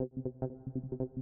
Hello,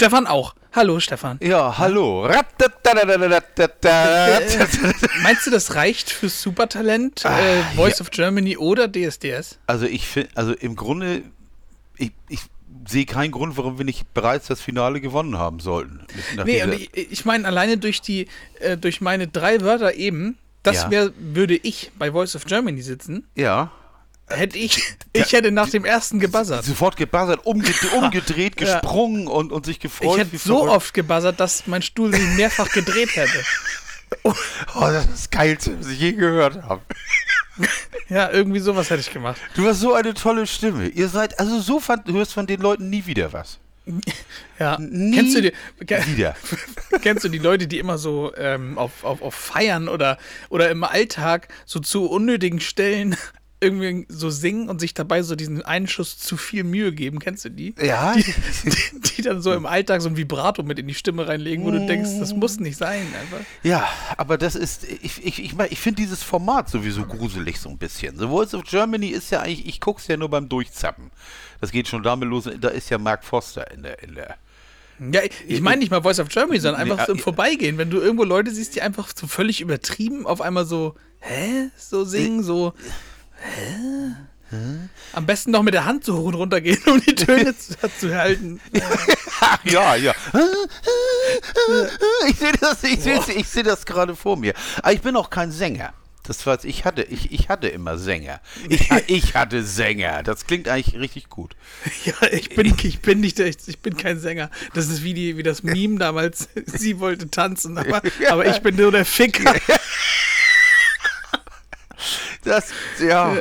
Stefan auch. Hallo, Stefan. Ja, hallo. Meinst du, das reicht für Supertalent, Ah, äh, Voice of Germany oder DSDS? Also ich finde, also im Grunde, ich, ich sehe keinen Grund, warum wir nicht bereits das Finale gewonnen haben sollten. Nee, und ich, ich meine, alleine durch die, äh, durch meine drei Wörter eben, das Ja. wär, würde ich bei Voice of Germany sitzen, ja. Hätte ich, ich hätte nach dem ersten gebuzzert. Sofort gebuzzert, umgedreht, umgedreht Ja. gesprungen und, und sich Ich gefreut. hätte wie so verrückt. oft gebuzzert, dass mein Stuhl sich mehrfach gedreht hätte. Oh, das ist das Geilste, was ich je gehört habe. Ja, irgendwie sowas hätte ich gemacht. Du hast so eine tolle Stimme. Ihr seid, also so fand, du hörst von den Leuten nie wieder was. Ja. Nie Kennst du die, ke- Wieder. Kennst du die Leute, die immer so ähm, auf, auf, auf Feiern oder, oder im Alltag so zu unnötigen Stellen irgendwie so singen und sich dabei so diesen einen Schuss zu viel Mühe geben? Kennst du die? Ja, Die, die, die dann so im Alltag so ein Vibrato mit in die Stimme reinlegen, wo du denkst, das muss nicht sein. Einfach. Ja, aber das ist, ich, ich, ich, ich finde dieses Format sowieso gruselig so ein bisschen. The Voice of Germany ist ja eigentlich, ich guck's ja nur beim Durchzappen. Das geht schon damit los, da ist ja Mark Foster in der, in der. Ja, ich- meine nicht mal Voice of Germany, sondern einfach so im Vorbeigehen. Wenn du irgendwo Leute siehst, die einfach so völlig übertrieben auf einmal so, hä? So singen, so, hä? Am besten noch mit der Hand so hoch und runter gehen, um die Töne zu, zu halten. Ja, ja. Ich sehe das, ich sehe ich seh das gerade vor mir. Aber ich bin auch kein Sänger. Das war, ich hatte, ich, ich hatte immer Sänger. Ich, ich hatte Sänger. Das klingt eigentlich richtig gut. Ja, ich bin, ich bin nicht, der- ich bin kein Sänger. Das ist wie, die, wie das Meme damals. Sie wollte tanzen, aber, aber ich bin nur der Ficker. Das, ja.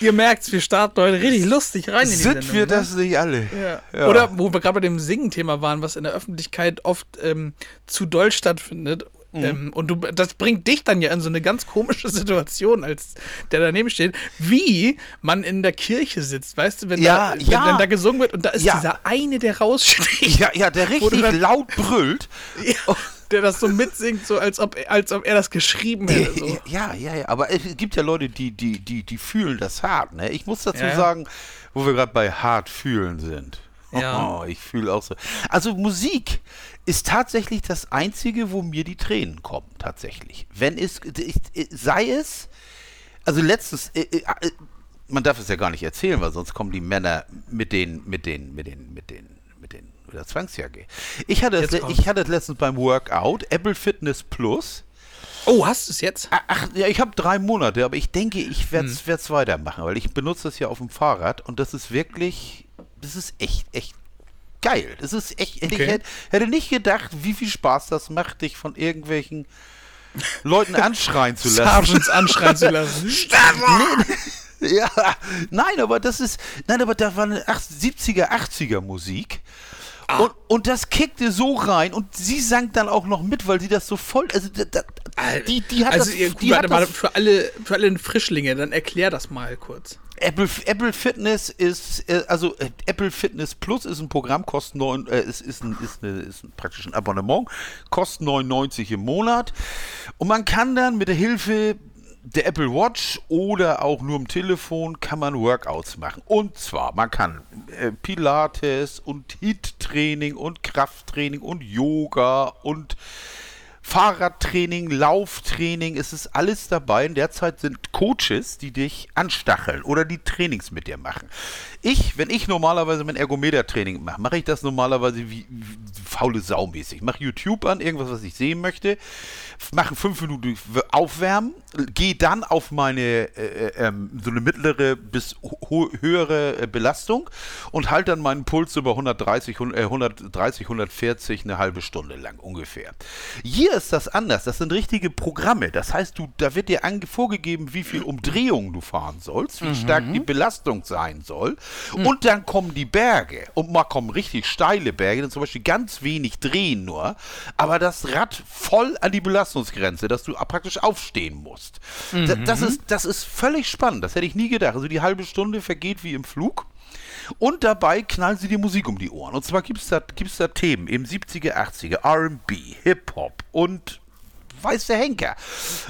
Ihr merkt's, wir starten heute richtig lustig rein in die Sind Sendung, wir ne? das nicht alle? Ja. Ja. Oder wo wir gerade bei dem Singen-Thema waren, was in der Öffentlichkeit oft ähm, zu doll stattfindet. Mhm. Ähm, und du, das bringt dich dann ja in so eine ganz komische Situation, als der daneben steht, wie man in der Kirche sitzt, weißt du, wenn, Ja, da, wenn, ja. wenn da gesungen wird und da ist Ja. dieser eine, der raussticht, Ja, ja, der richtig dann- laut brüllt. der das so mitsingt, so als ob, als ob er das geschrieben hätte. So. Ja, ja, ja, aber es gibt ja Leute, die, die, die, die fühlen das hart, ne? Ich muss dazu Ja, sagen, wo wir gerade bei hart fühlen sind. Ja. Oh, ich fühle auch so. Also Musik ist tatsächlich das Einzige, wo mir die Tränen kommen, tatsächlich. Wenn es, sei es, also letztens, äh, äh, äh, man darf es ja gar nicht erzählen, weil sonst kommen die Männer mit den, mit den, mit den, mit den, mit den, mit der Zwangsjacke. Ich hatte, es, ich hatte es letztens beim Workout, Apple Fitness Plus. Oh, hast du es jetzt? Ach, ja, ich habe drei Monate, aber ich denke, ich werde Hm. es weitermachen, weil ich benutze das ja auf dem Fahrrad und das ist wirklich, das ist echt, echt geil. Das ist echt, ich Okay. hätte, hätte nicht gedacht, wie viel Spaß das macht, dich von irgendwelchen Leuten anschreien zu lassen. Sergeants anschreien zu lassen. Ja, nein, aber das ist, nein, aber da war eine 80, 70er, 80er Musik. Und, und das kickte so rein und sie sang dann auch noch mit, weil sie das so voll, also da, da, die, die hat also, das, ihr, die warte mal, das für alle, für alle Frischlinge, dann erklär das mal kurz. Apple, Apple Fitness ist, äh, also äh, Apple Fitness Plus ist ein Programm, kostet neun, äh, ist, ist, ein, ist, eine, ist ein, praktisch ein Abonnement, kostet 99 im Monat. Und man kann dann mit der Hilfe der Apple Watch oder auch nur im Telefon kann man Workouts machen. Und zwar, man kann äh, Pilates und HIIT-Training und Krafttraining und Yoga und Fahrradtraining, Lauftraining, es ist alles dabei. In der Zeit sind Coaches, die dich anstacheln oder die Trainings mit dir machen. Ich, wenn ich normalerweise mein Ergometer-Training mache, mache ich das normalerweise wie, wie faule Sau mäßig. Ich mache YouTube an, irgendwas, was ich sehen möchte. mache fünf Minuten aufwärmen, gehe dann auf meine äh, äh, ähm, so eine mittlere bis höhere äh, Belastung und halte dann meinen Puls über 130, 130, 140 eine halbe Stunde lang ungefähr. Hier ist das anders. Das sind richtige Programme. Das heißt, du, da wird dir vorgegeben, wie viel Umdrehungen du fahren sollst, wie mhm. stark die Belastung sein soll. Mhm. Und dann kommen die Berge. Und mal kommen richtig steile Berge, dann zum Beispiel ganz wenig drehen nur, aber das Rad voll an die Belastungsgrenze, dass du praktisch aufstehen musst. Mhm. Das, ist, das ist völlig spannend. Das hätte ich nie gedacht. Also die halbe Stunde vergeht wie im Flug. Und dabei knallen sie die Musik um die Ohren. Und zwar gibt es da, gibt's da Themen im 70er, 80er, RB, Hip-Hop und weiß der Henker.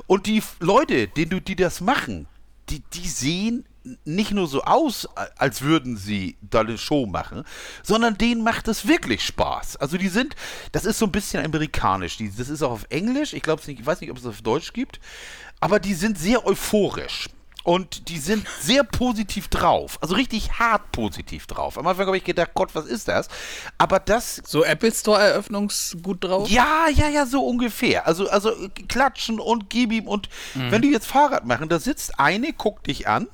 Und die Leute, die, die das machen, die, die sehen nicht nur so aus, als würden sie da eine Show machen, sondern denen macht es wirklich Spaß. Also die sind, das ist so ein bisschen amerikanisch. Die, das ist auch auf Englisch. Ich glaube ich weiß nicht, ob es auf Deutsch gibt, aber die sind sehr euphorisch. Und die sind sehr positiv drauf. Also richtig hart positiv drauf. Am Anfang habe ich gedacht, Gott, was ist das? Aber das. So Apple Store-Eröffnungsgut drauf? Ja, ja, ja, so ungefähr. Also, also klatschen und gib ihm. Und mhm. wenn die jetzt Fahrrad machen, da sitzt eine, guckt dich an.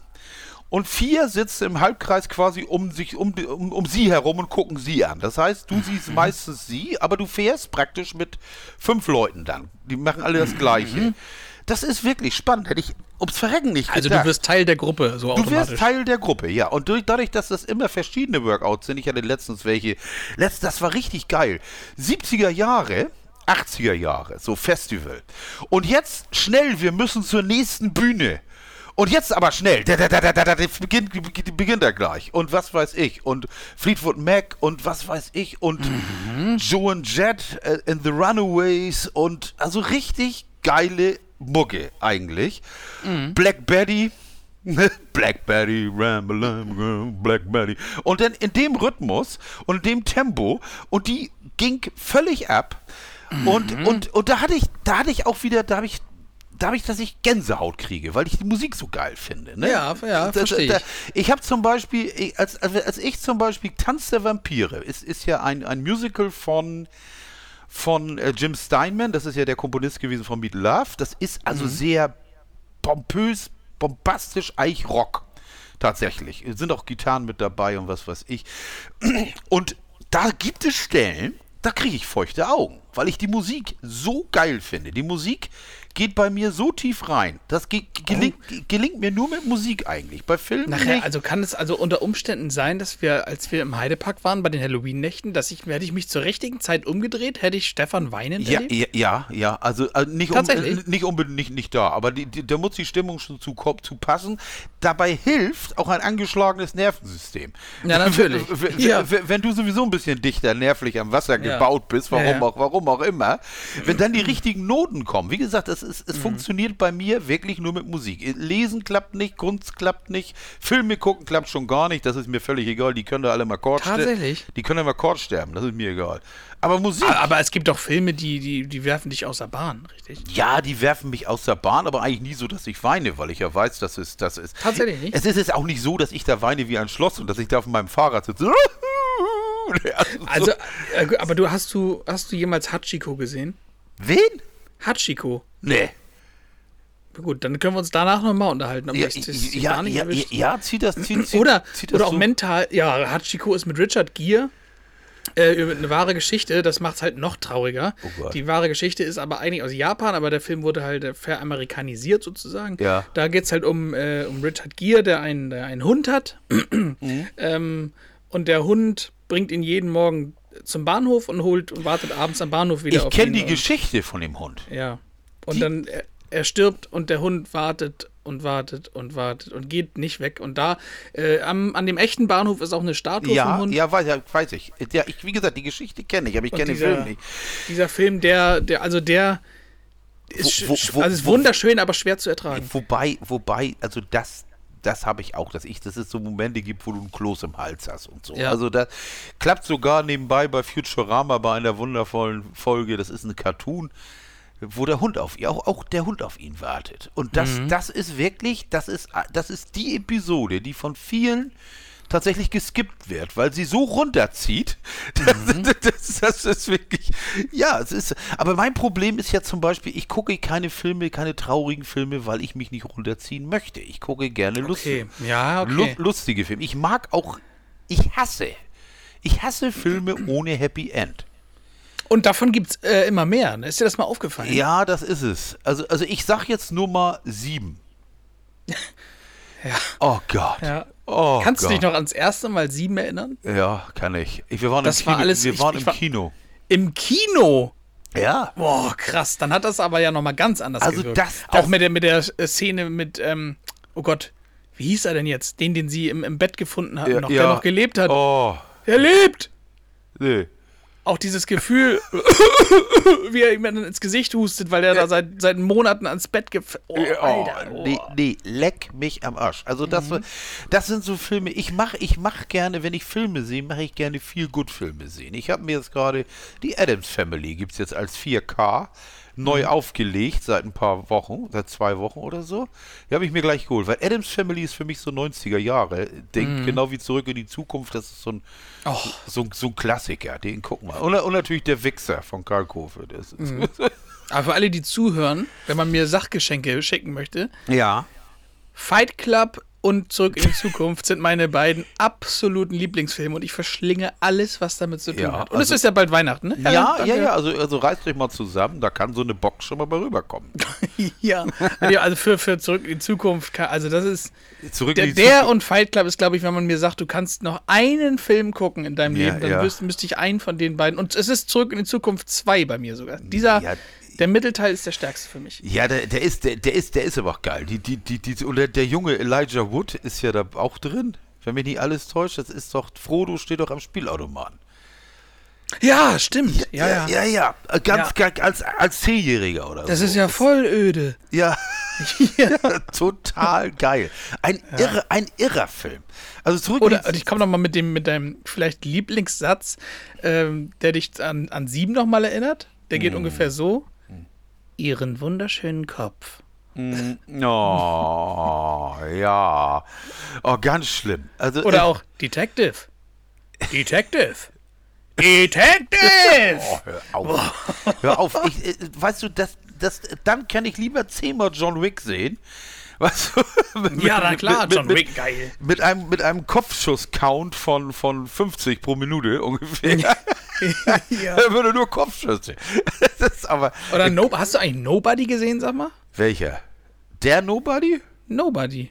Und vier sitzen im Halbkreis quasi um sich, um, um, um sie herum und gucken sie an. Das heißt, du siehst mhm. meistens sie, aber du fährst praktisch mit fünf Leuten dann. Die machen alle das Gleiche. Mhm. Das ist wirklich spannend. Hätte ich ums Verrecken nicht Also gedacht. du wirst Teil der Gruppe, so automatisch. Du wirst Teil der Gruppe, ja. Und durch, dadurch, dass das immer verschiedene Workouts sind, ich hatte letztens welche, letzt, das war richtig geil. 70er Jahre, 80er Jahre, so Festival. Und jetzt schnell, wir müssen zur nächsten Bühne. Und jetzt aber schnell, da, da, da, da, da, beginnt, beginnt er gleich. Und was weiß ich. Und Fleetwood Mac und was weiß ich. Und mhm. Joe and Jet äh, in The Runaways. Und also richtig geile Mucke eigentlich. Mhm. Black Betty. Black Betty, Black Betty. Und dann in dem Rhythmus und in dem Tempo und die ging völlig ab. Mhm. Und, und, und da hatte ich, da hatte ich auch wieder, da habe ich da habe ich, dass ich Gänsehaut kriege, weil ich die Musik so geil finde. Ne? Ja, ja, verstehe ich. Ich habe zum Beispiel, als, als ich zum Beispiel Tanz der Vampire, ist, ist ja ein, ein Musical von von äh, Jim Steinman, das ist ja der Komponist gewesen von Meet Love. Das ist also mhm. sehr pompös, bombastisch, eigentlich Rock. Tatsächlich. Es sind auch Gitarren mit dabei und was weiß ich. Und da gibt es Stellen, da kriege ich feuchte Augen, weil ich die Musik so geil finde. Die Musik geht bei mir so tief rein. Das ge gelingt, oh. gelingt, mir nur mit Musik eigentlich. Bei Filmen. Nachher, nicht. also kann es also unter Umständen sein, dass wir, als wir im Heidepark waren bei den Halloween-Nächten, dass ich, hätte ich mich zur richtigen Zeit umgedreht, hätte ich Stefan weinen ja, ja, ja, ja, also, also nicht, um, nicht unbedingt nicht, nicht da, aber die, die, da muss die Stimmung schon zu, zu passen. Dabei hilft auch ein angeschlagenes Nervensystem. Ja, natürlich. Wenn, ja. wenn du sowieso ein bisschen dichter nervlich am Wasser ja. gebaut bist, warum, Auch, warum auch immer, wenn dann die richtigen Noten kommen, wie gesagt, es, es mhm. funktioniert bei mir wirklich nur mit Musik. Lesen klappt nicht, Kunst klappt nicht, Filme gucken klappt schon gar nicht, das ist mir völlig egal. Die können da alle mal Kord sterben. Die können mal Kord sterben, das ist mir egal. Aber Musik. Aber, aber, es gibt doch Filme, die, die, die werfen dich aus der Bahn, richtig? Ja, die werfen mich aus der Bahn, aber eigentlich nie so, dass ich weine, weil ich ja weiß, dass es das ist. Tatsächlich nicht. Es ist jetzt auch nicht so, dass ich da weine wie ein Schloss und dass ich da auf meinem Fahrrad sitze. Also, äh, aber du hast du hast du jemals Hachiko gesehen? Wen? Hachiko. Nee. Gut, dann können wir uns danach nochmal unterhalten. ja, ja, ja, ja, ja, zieht das, zieht, zieht, oder, zieht das oder auch so? mental. Ja, Hachiko ist mit Richard Gere äh, eine wahre Geschichte. Das macht es halt noch trauriger. Oh Die wahre Geschichte ist aber eigentlich aus Japan, aber der Film wurde halt veramerikanisiert sozusagen. Ja. Da geht es halt um, äh, um Richard Gere, der einen, der einen Hund hat. mhm. ähm, und der Hund bringt ihn jeden Morgen zum Bahnhof und holt und wartet abends am Bahnhof wieder ich auf ihn. Ich kenne die Geschichte von dem Hund. Ja. Und die, dann er, er, stirbt und der Hund wartet und wartet und wartet und geht nicht weg. Und da äh, am, an dem echten Bahnhof ist auch eine Statue ja, vom Hund. Ja, weiß, ja, weiß ich. Ja, ich. Wie gesagt, die Geschichte kenne ich, aber ich kenne den Film nicht. Dieser Film, der, der, also der ist, wo, wo, also ist wo, wunderschön, aber schwer zu ertragen. Wobei, wobei, also das, das habe ich auch, dass ich, dass es so Momente gibt, wo du ein Kloß im Hals hast und so. Ja. Also das klappt sogar nebenbei bei Futurama bei einer wundervollen Folge. Das ist ein Cartoon, wo der Hund auf ihn, auch, auch der Hund auf ihn wartet. Und das, mhm. das ist wirklich, das ist, das ist die Episode, die von vielen tatsächlich geskippt wird, weil sie so runterzieht. Mhm. Das, das, ist wirklich, ja, es ist, aber mein Problem ist ja zum Beispiel, ich gucke keine Filme, keine traurigen Filme, weil ich mich nicht runterziehen möchte. Ich gucke gerne lustige, okay. ja, okay. Lu lustige Filme. Ich mag auch, ich hasse, ich hasse Filme ohne Happy End. Und davon gibt es äh, immer mehr. Ne? Ist dir das mal aufgefallen? Ja, das ist es. Also, also ich sag jetzt nur mal sieben. ja. Oh Gott. Ja. Oh Kannst Gott. du dich noch ans erste Mal sieben erinnern? Ja, kann ich. ich wir waren Das im war Kino. alles- wir ich- waren ich im war- Kino. Im Kino. Ja. Boah, krass. Dann hat das aber ja nochmal ganz anders Also gewirkt. das- das- Auch mit der, mit der äh, Szene mit, ähm, oh Gott, wie hieß er denn jetzt? Den, den sie im, im Bett gefunden hatten, Ja, noch, ja. der noch gelebt hat. Oh, Er lebt! nee. Auch dieses Gefühl, wie er ihm dann ins Gesicht hustet, weil er da seit, seit Monaten ans Bett gef... Oh, Oh, Alter, oh. nee, nee, leck mich am Arsch. Also das, das sind so Filme, ich mache ich mach gerne, wenn ich Filme sehe, mache ich gerne viel gut Filme sehen. Ich habe mir jetzt gerade die Adams Family, gibt es jetzt als 4K, neu aufgelegt seit ein paar Wochen, seit zwei Wochen oder so. Die habe ich mir gleich geholt, weil Adams Family ist für mich so 90er Jahre. Denk genau wie Zurück in die Zukunft, das ist so ein, Oh. so, so ein Klassiker, den gucken wir. Und, und natürlich der Wichser von Karl Kofe. Das ist, Aber für alle, die zuhören, wenn man mir Sachgeschenke schicken möchte, Ja. Fight Club und Zurück in die Zukunft sind meine beiden absoluten Lieblingsfilme und ich verschlinge alles, was damit zu tun Ja, hat. Und es also- ist ja bald Weihnachten, ne? Ja, ja, danke. ja, also, also reißt euch mal zusammen, da kann so eine Box schon mal bei rüberkommen. ja. Ja, Also für, für Zurück in die Zukunft, kann, also das ist. Zurück Der, der und Fight Club ist, glaube ich, wenn man mir sagt, du kannst noch einen Film gucken in deinem Ja, Leben, dann ja. müsste, müsste ich einen von den beiden. Und es ist Zurück in die Zukunft 2 bei mir sogar. Dieser, Ja. Der Mittelteil ist der stärkste für mich. Ja, der, der ist, der, der ist, der ist aber auch geil. Die, die, die, die, oder der junge Elijah Wood ist ja da auch drin. Wenn mich nicht alles täuscht, das ist doch, Frodo steht doch am Spielautomaten. Ja, stimmt. Ja, ja. ja, ja. Ganz, Ja. ganz als, als Zehnjähriger oder Das so. ist ja voll öde. Ja, ja. total geil. Ein, irre, ein irrer Film. Also zurück Oder ich komme noch mal mit dem mit deinem vielleicht Lieblingssatz, ähm, der dich an, an sieben noch mal erinnert. Der geht ungefähr so: Ihren wunderschönen Kopf. Oh, ja. Oh, ganz schlimm. Also, Oder äh, auch Detective. Detective. Detective. Oh, hör auf. hör auf. Ich, äh, weißt du, das, das, dann kann ich lieber zehnmal John Wick sehen. Du? Mit- ja, na mit- klar, mit, John mit, Wick, geil. Mit einem, mit einem Kopfschuss-Count von, von 50 pro Minute ungefähr. ja. Er würde nur Kopfschüsse. Das ist aber. Oder no, hast du eigentlich Nobody gesehen, sag mal? Welcher? Der Nobody? Nobody.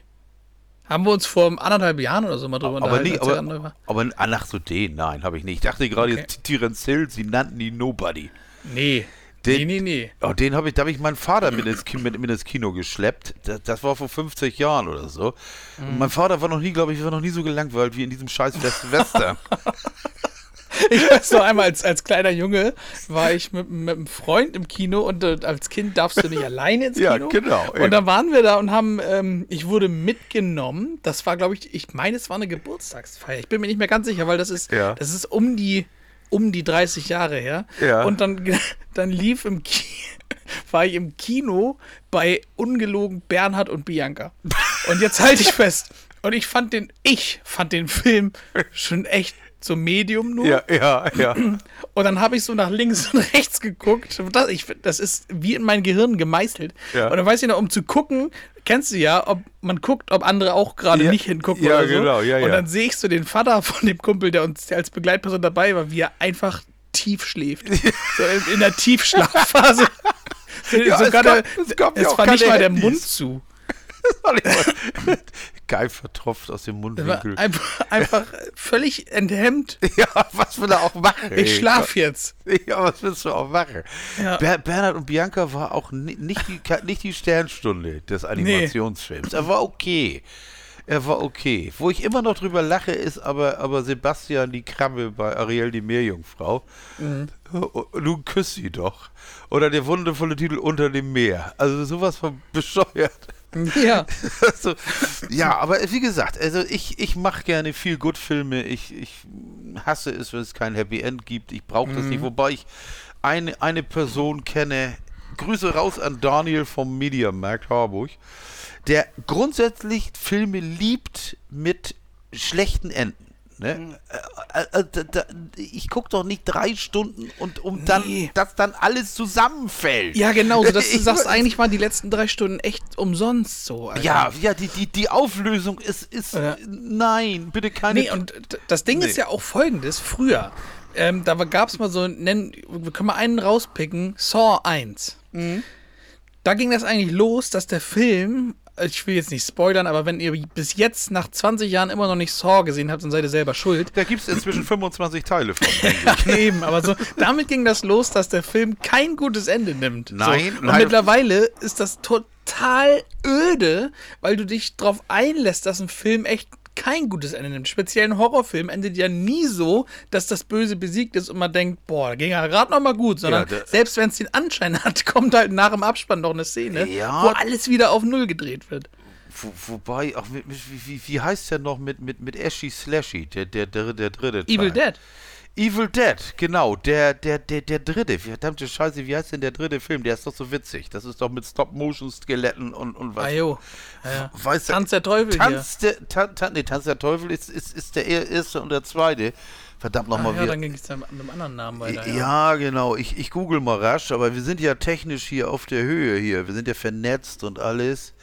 Haben wir uns vor anderthalb Jahren oder so mal drüber Aber unterhalten, andere aber, aber ach so, den, nein, habe ich nicht. Ich dachte gerade Okay. jetzt Terence Hill, sie nannten ihn Nobody. Nee. Den- nee, nee, nee. Oh, den habe ich, da habe ich meinen Vater mit ins, Ki- mit, mit ins Kino geschleppt. Das, das war vor 50 Jahren oder so. Und mein Vater war noch nie, glaube ich, war noch nie so gelangweilt wie in diesem scheiß West Western. Ich weiß noch einmal, als, als kleiner Junge war ich mit, mit einem Freund im Kino und äh, als Kind darfst du nicht alleine ins Ja, Kino. genau, eben. Und dann waren wir da und haben, ähm, ich wurde mitgenommen. Das war, glaube ich, ich meine, es war eine Geburtstagsfeier. Ich bin mir nicht mehr ganz sicher, weil das ist, Ja. das ist um die, um die 30 Jahre her. Ja. Und dann, dann lief im Kino, war ich im Kino bei ungelogen Bernhard und Bianca. Und jetzt halte ich fest. Und ich fand den, ich fand den Film schon echt so Medium nur. ja, ja, ja. Und dann habe ich so nach links und rechts geguckt. Das, ich, das ist wie in mein Gehirn gemeißelt. Ja. Und dann weiß ich noch, um zu gucken, kennst du ja, ob man guckt, ob andere auch gerade Ja, nicht hingucken ja, oder so. genau, ja, und dann sehe ich so den Vater von dem Kumpel, der uns der als Begleitperson dabei war, wie er einfach tief schläft. so in, in der Tiefschlafphase. Ja, es Sogar gab- der, es gab es war nicht mal der. Mund zu. Geil vertropft aus dem Mundwinkel. einfach, einfach völlig enthemmt. Ja, was will er auch machen? Ich schlaf jetzt. Ja, was willst du auch machen? Ja. Ber Bernhard und Bianca war auch ni nicht die, nicht die Sternstunde des Animationsfilms. Er war okay. Er war okay. Wo ich immer noch drüber lache, ist aber, aber Sebastian die Krabbe bei Ariel die Meerjungfrau. Mhm. Nun küss sie doch. Oder der wundervolle Titel Unter dem Meer. Also sowas von bescheuert. Ja. also, ja, aber wie gesagt, also ich, ich mache gerne viel Good-Filme. Ich, ich hasse es, wenn es kein Happy End gibt. Ich brauche das nicht. Wobei ich eine, eine Person kenne. Grüße raus an Daniel vom Mediamarkt Harburg, der grundsätzlich Filme liebt mit schlechten Enden. Ne? Äh, äh, äh, da, ich gucke doch nicht drei Stunden und um dann, Nee. dass dann alles zusammenfällt. Ja, genau. So, dass du Ich sagst, eigentlich waren die letzten drei Stunden echt umsonst so. Alter. Ja, ja, die, die, die Auflösung ist, ist Ja. nein, bitte keine. Nee, und das Ding ist Nee. ja auch folgendes: Früher, ähm, da gab es mal so, nennen, wir können mal einen rauspicken: Saw 1. Mhm. Da ging das eigentlich los, dass der Film, ich will jetzt nicht spoilern, aber wenn ihr bis jetzt nach 20 Jahren immer noch nicht Saw gesehen habt, dann seid ihr selber schuld. da gibt es inzwischen 25 Teile von. Ja, eben, aber so, damit ging das los, dass der Film kein gutes Ende nimmt. Nein, so. Und nein. mittlerweile ist das total öde, weil du dich darauf einlässt, dass ein Film echt kein gutes Ende nimmt. Speziell ein Horrorfilm endet ja nie so, dass das Böse besiegt ist und man denkt, boah, da ging ja gerade noch mal gut, sondern der- selbst wenn es den Anschein hat, kommt halt nach dem Abspann noch eine Szene, Ja. wo alles wieder auf Null gedreht wird. Wo, wobei, mit, wie, wie, wie heißt der noch mit, mit, mit Ashy Slashy, der, der, der, der dritte Teil? Evil Dead. Evil Dead, genau, der, der, der, der dritte. Verdammte Scheiße, wie heißt denn der dritte Film? Der ist doch so witzig. Das ist doch mit Stop-Motion-Skeletten und, und was. Ah, jo. Ja, ja. Weißt du, Tanz der Teufel Tanz der, Tan, Tan, nee, Tanz der Teufel ist, ist, ist der erste und der zweite. Verdammt hier. Ah, nochmal ja, wieder. dann ging es dann mit einem anderen Namen weiter. Ja, genau. Ich, ich google mal rasch, aber wir sind ja technisch hier auf der Höhe hier. Wir sind ja vernetzt und alles.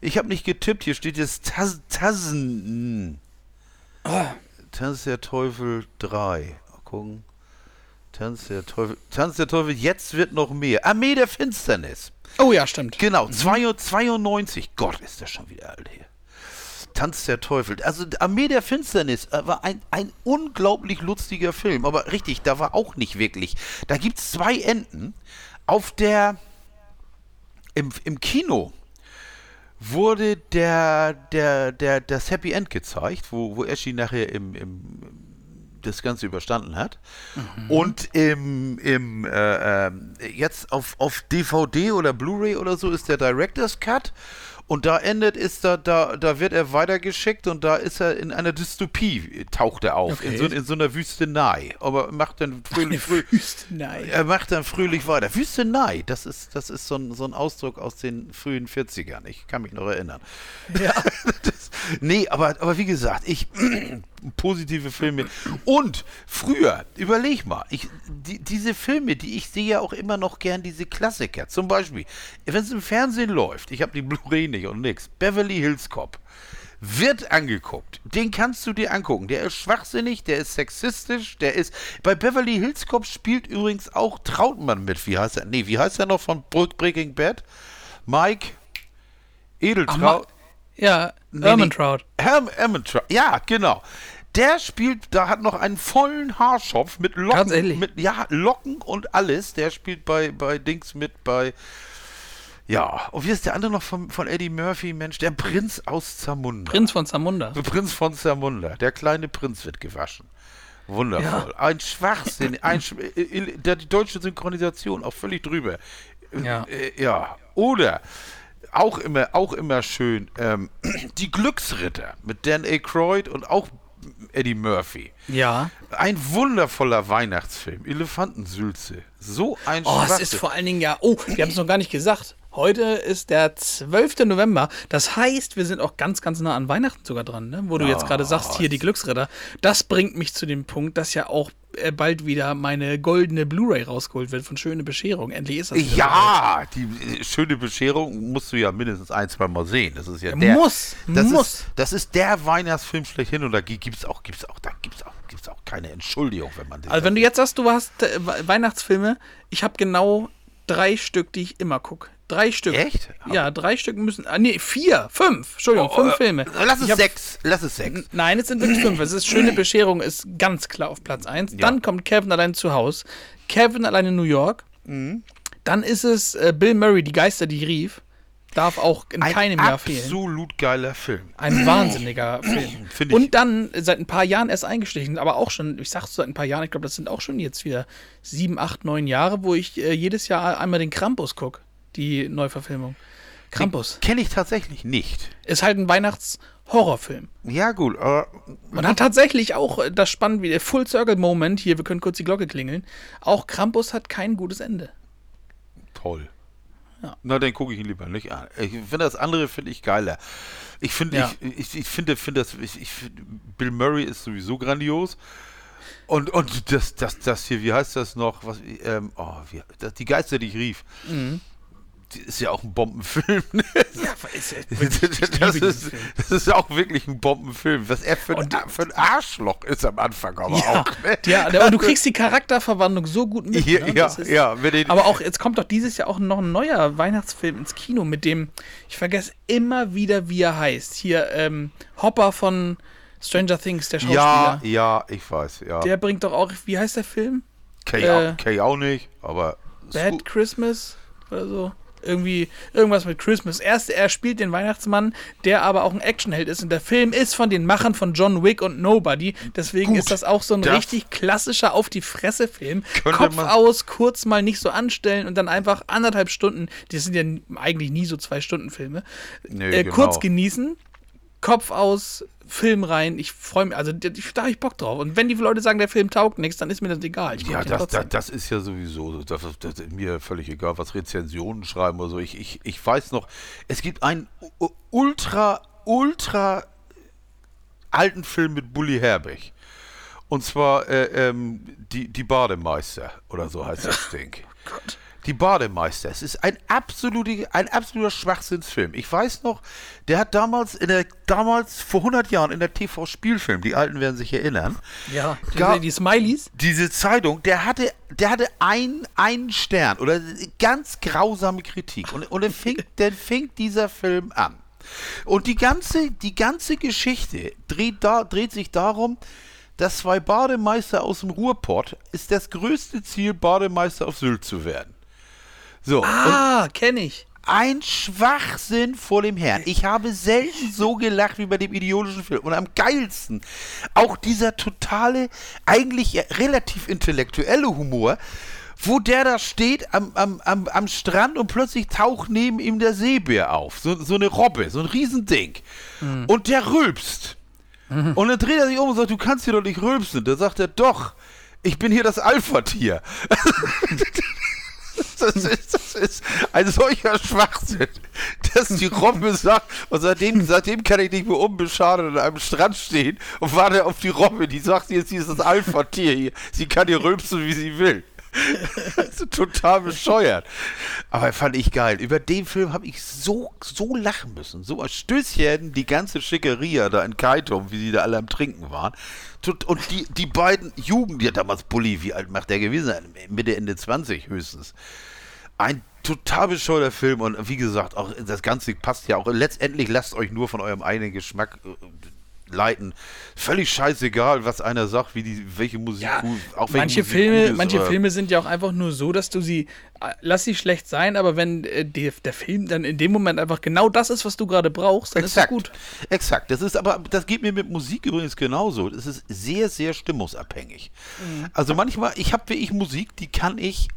Ich habe nicht getippt. Hier steht jetzt Taz, Tazen. Tanz der Teufel 3. Gucken. Tanz der Teufel. Tanz der Teufel, jetzt wird noch mehr. Armee der Finsternis. Oh ja, stimmt. Genau, 92. Gott, ist das schon wieder alt hier. Tanz der Teufel. Also Armee der Finsternis äh, war ein, ein unglaublich lustiger Film. Aber richtig, da war auch nicht wirklich. Da gibt es zwei Enden. Auf der. Im, Im Kino wurde der, der, der, das Happy End gezeigt, wo, wo Eschi nachher im, im, das Ganze überstanden hat. Und im, im äh, ähm, jetzt auf, auf DVD oder Blu-ray oder so ist der Director's Cut. Und da endet ist da, da, da wird er weitergeschickt und da ist er in einer Dystopie, taucht er auf, in, Okay. so, in so einer Wüstenei. Aber macht dann fröhlich, fröh, Wüstenei. er macht dann fröhlich weiter. Wüstenei, das ist, das ist so ein, so ein Ausdruck aus den frühen 40ern. Ich kann mich noch erinnern. Ja. Das, nee, aber, aber wie gesagt, ich positive Filme. Und früher, überleg mal, ich, die, diese Filme, die ich sehe ja auch immer noch gern, diese Klassiker. Zum Beispiel, wenn es im Fernsehen läuft, ich habe die Blu-ray nicht und nix, Beverly Hills Cop. Wird angeguckt. Den kannst du dir angucken. Der ist schwachsinnig, der ist sexistisch, der ist. Bei Beverly Hills Cop spielt übrigens auch Trautmann mit. Wie heißt er? Nee, wie heißt er noch von Breaking Bad? Mike Edeltraut. Ja, Nee, Ermentrout. nee. Herm Ermentrout. Ja, genau. Der spielt, da hat noch einen vollen Haarschopf mit Locken. Tatsächlich? Mit, ja, Locken und alles. Der spielt bei, bei Dings mit, bei. Ja, und wie ist der andere noch von, von Eddie Murphy, Mensch? Der Prinz aus Zamunda. Prinz von Zamunda. Der Prinz von Zamunda. Der kleine Prinz wird gewaschen. Wundervoll. Ein Schwachsinn. Ein, Sch äh, der, die deutsche Synchronisation auch völlig drüber. Ja. Äh, ja. Oder auch immer, auch immer schön, ähm, die Glücksritter mit Dan Aykroyd und auch Eddie Murphy. Ja. Ein wundervoller Weihnachtsfilm. Elefantensülze. So ein Oh, es Schwachsinn. ist vor allen Dingen ja. Oh, wir haben es noch gar nicht gesagt. Heute ist der 12. November. Das heißt, wir sind auch ganz, ganz nah an Weihnachten sogar dran, ne? wo du jetzt gerade sagst, hier die Glücksritter. Das bringt mich zu dem Punkt, dass ja auch bald wieder meine goldene Blu-ray rausgeholt wird von Schöne Bescherung. Endlich ist das. Ja, die äh, schöne Bescherung musst du ja mindestens ein, zwei Mal sehen. Das ist ja der. Muss, das muss. Ist, das ist der Weihnachtsfilm schlechthin und da gi- gibt's auch, gibt's auch, da gibt's auch, gibt's auch keine Entschuldigung, wenn man den. Also wenn du jetzt sagst, du hast äh, We- Weihnachtsfilme, ich habe genau drei Stück, die ich immer gucke. Drei Stück. Echt? Ja, drei Stück müssen. Ah, nee, vier, fünf. Entschuldigung, fünf Filme. äh, Lass es hab- sechs. Lass es sechs. Nein, es sind wirklich fünf. Es ist schöne Bescherung, ist ganz klar auf Platz 1. Dann kommt Kevin allein zu Haus. Kevin allein in New York. Mhm. Dann ist es äh, Bill Murray, die Geister, die rief. Darf auch in Ein keinem Jahr fehlen. absolut geiler Film. Ein wahnsinniger Film. Finde ich. Und dann seit ein paar Jahren erst eingestiegen, aber auch schon, ich sag's seit ein paar Jahren, ich glaube, das sind auch schon jetzt wieder sieben, acht, neun Jahre, wo ich äh, jedes Jahr einmal den Krampus gucke, die Neuverfilmung. Krampus. Kenne ich tatsächlich nicht. Ist halt ein Weihnachts-Horrorfilm. Ja, gut, aber Man hat tatsächlich auch äh, das spannend wie der Full Circle Moment, hier, wir können kurz die Glocke klingeln. Auch Krampus hat kein gutes Ende. toll. Ja. Na, dann gucke ich ihn lieber nicht an. Ich finde das andere finde ich geiler. Ich finde, Ja. ich, ich, ich finde, finde das, ich, ich, find- Bill Murray ist sowieso grandios. Und, und das, das, das hier, wie heißt das noch? Was, ähm, oh, wie, das, die Geister, die ich rief. Mhm. Ist ja auch ein Bombenfilm. ne? Ja, ist, das, ist, das ist auch wirklich ein Bombenfilm. Was er für ein, Und- für ein Arschloch ist am Anfang aber ja, auch. Ne? ja, und du kriegst die Charakterverwandlung so gut mit. Ja, ne? ja, ist- ja. Aber auch, jetzt kommt doch dieses Jahr auch noch ein neuer Weihnachtsfilm ins Kino mit dem, ich vergesse immer wieder, wie er heißt. Hier, ähm, Hopper von Stranger Things, der Schauspieler. ja, ja, ich weiß, ja. Der bringt doch auch, wie heißt der Film? Kay, äh, auch, Kay auch nicht, aber. Bad. Christmas oder so. Irgendwie, irgendwas mit Christmas. Erst, er spielt den Weihnachtsmann, der aber auch ein Actionheld ist. Und der Film ist von den Machern von John Wick und Nobody. Deswegen Gut, ist das auch so ein richtig klassischer Auf die Fresse-Film. Könnte Kopf aus, kurz mal nicht so anstellen und dann einfach anderthalb Stunden, die sind ja eigentlich nie so zwei Stunden Filme, Nee, äh, genau. kurz genießen, Kopf aus, Film rein. Ich freue mich, also da habe ich Bock drauf. Und wenn die Leute sagen, der Film taugt nichts, dann ist mir das egal. Ja, das, das, das ist ja sowieso, so. das, das ist mir völlig egal, was Rezensionen schreiben oder so. Ich, ich, ich weiß noch, es gibt einen ultra, ultra alten Film mit Bully Herbig. Und zwar äh, ähm, die, die Bademeister oder so heißt das Ding. Gott. Die Bademeister. Es ist ein, absolute, ein absoluter Schwachsinnsfilm. Ich weiß noch, der hat damals, in der, damals vor 100 Jahren in der TV-Spielfilm, die Alten werden sich erinnern, Ja, die, die Smileys. diese Zeitung, der hatte, der hatte ein, einen Stern oder ganz grausame Kritik. Und, und dann, fing, dann fing dieser Film an. Und die ganze, die ganze Geschichte dreht, da, dreht sich darum, dass zwei Bademeister aus dem Ruhrpott ist das größte Ziel, Bademeister auf Sylt zu werden. So, Ah, kenne ich. ein Schwachsinn vor dem Herrn. Ich habe selten so gelacht wie bei dem idiotischen Film. Und am geilsten auch dieser totale, eigentlich relativ intellektuelle Humor, wo der da steht am, am, am, am Strand und plötzlich taucht neben ihm der Seebär auf. So, so eine Robbe, so ein Riesending. Und der rülpst. Und dann dreht er sich um und sagt, du kannst hier doch nicht rülpsen. Da sagt er, doch, ich bin hier das Alpha-Tier. Das ist, das ist ein solcher Schwachsinn, dass die Robbe sagt, und seitdem, seitdem kann ich nicht mehr unbeschadet an einem Strand stehen und warte auf die Robbe, die sagt jetzt, sie ist das Alpha-Tier hier. Sie kann hier rülpsen, wie sie will. Ist total bescheuert. Aber fand ich geil. Über den Film habe ich so, so lachen müssen. So ein Stößchen, die ganze Schickeria da in Kaitum, wie sie da alle am Trinken waren. Und die, die beiden Jugend, die damals Bulli, wie alt macht der gewesen sein? Mitte, Ende 20 höchstens. Ein total bescheuerter Film und wie gesagt, auch das Ganze passt ja auch. Letztendlich lasst euch nur von eurem eigenen Geschmack äh, leiten. Völlig scheißegal, was einer sagt, wie die, welche Musik Ja, gut, auch manche Musik Filme, ist, manche Filme sind ja auch einfach nur so, dass du sie, äh, lass sie schlecht sein, aber wenn äh, die, der Film dann in dem Moment einfach genau das ist, was du gerade brauchst, dann Exakt. ist es gut. Exakt. Das ist aber, das geht mir mit Musik übrigens genauso. Das ist sehr, sehr stimmungsabhängig. Mhm. Also manchmal, ich habe wirklich Musik, die kann ich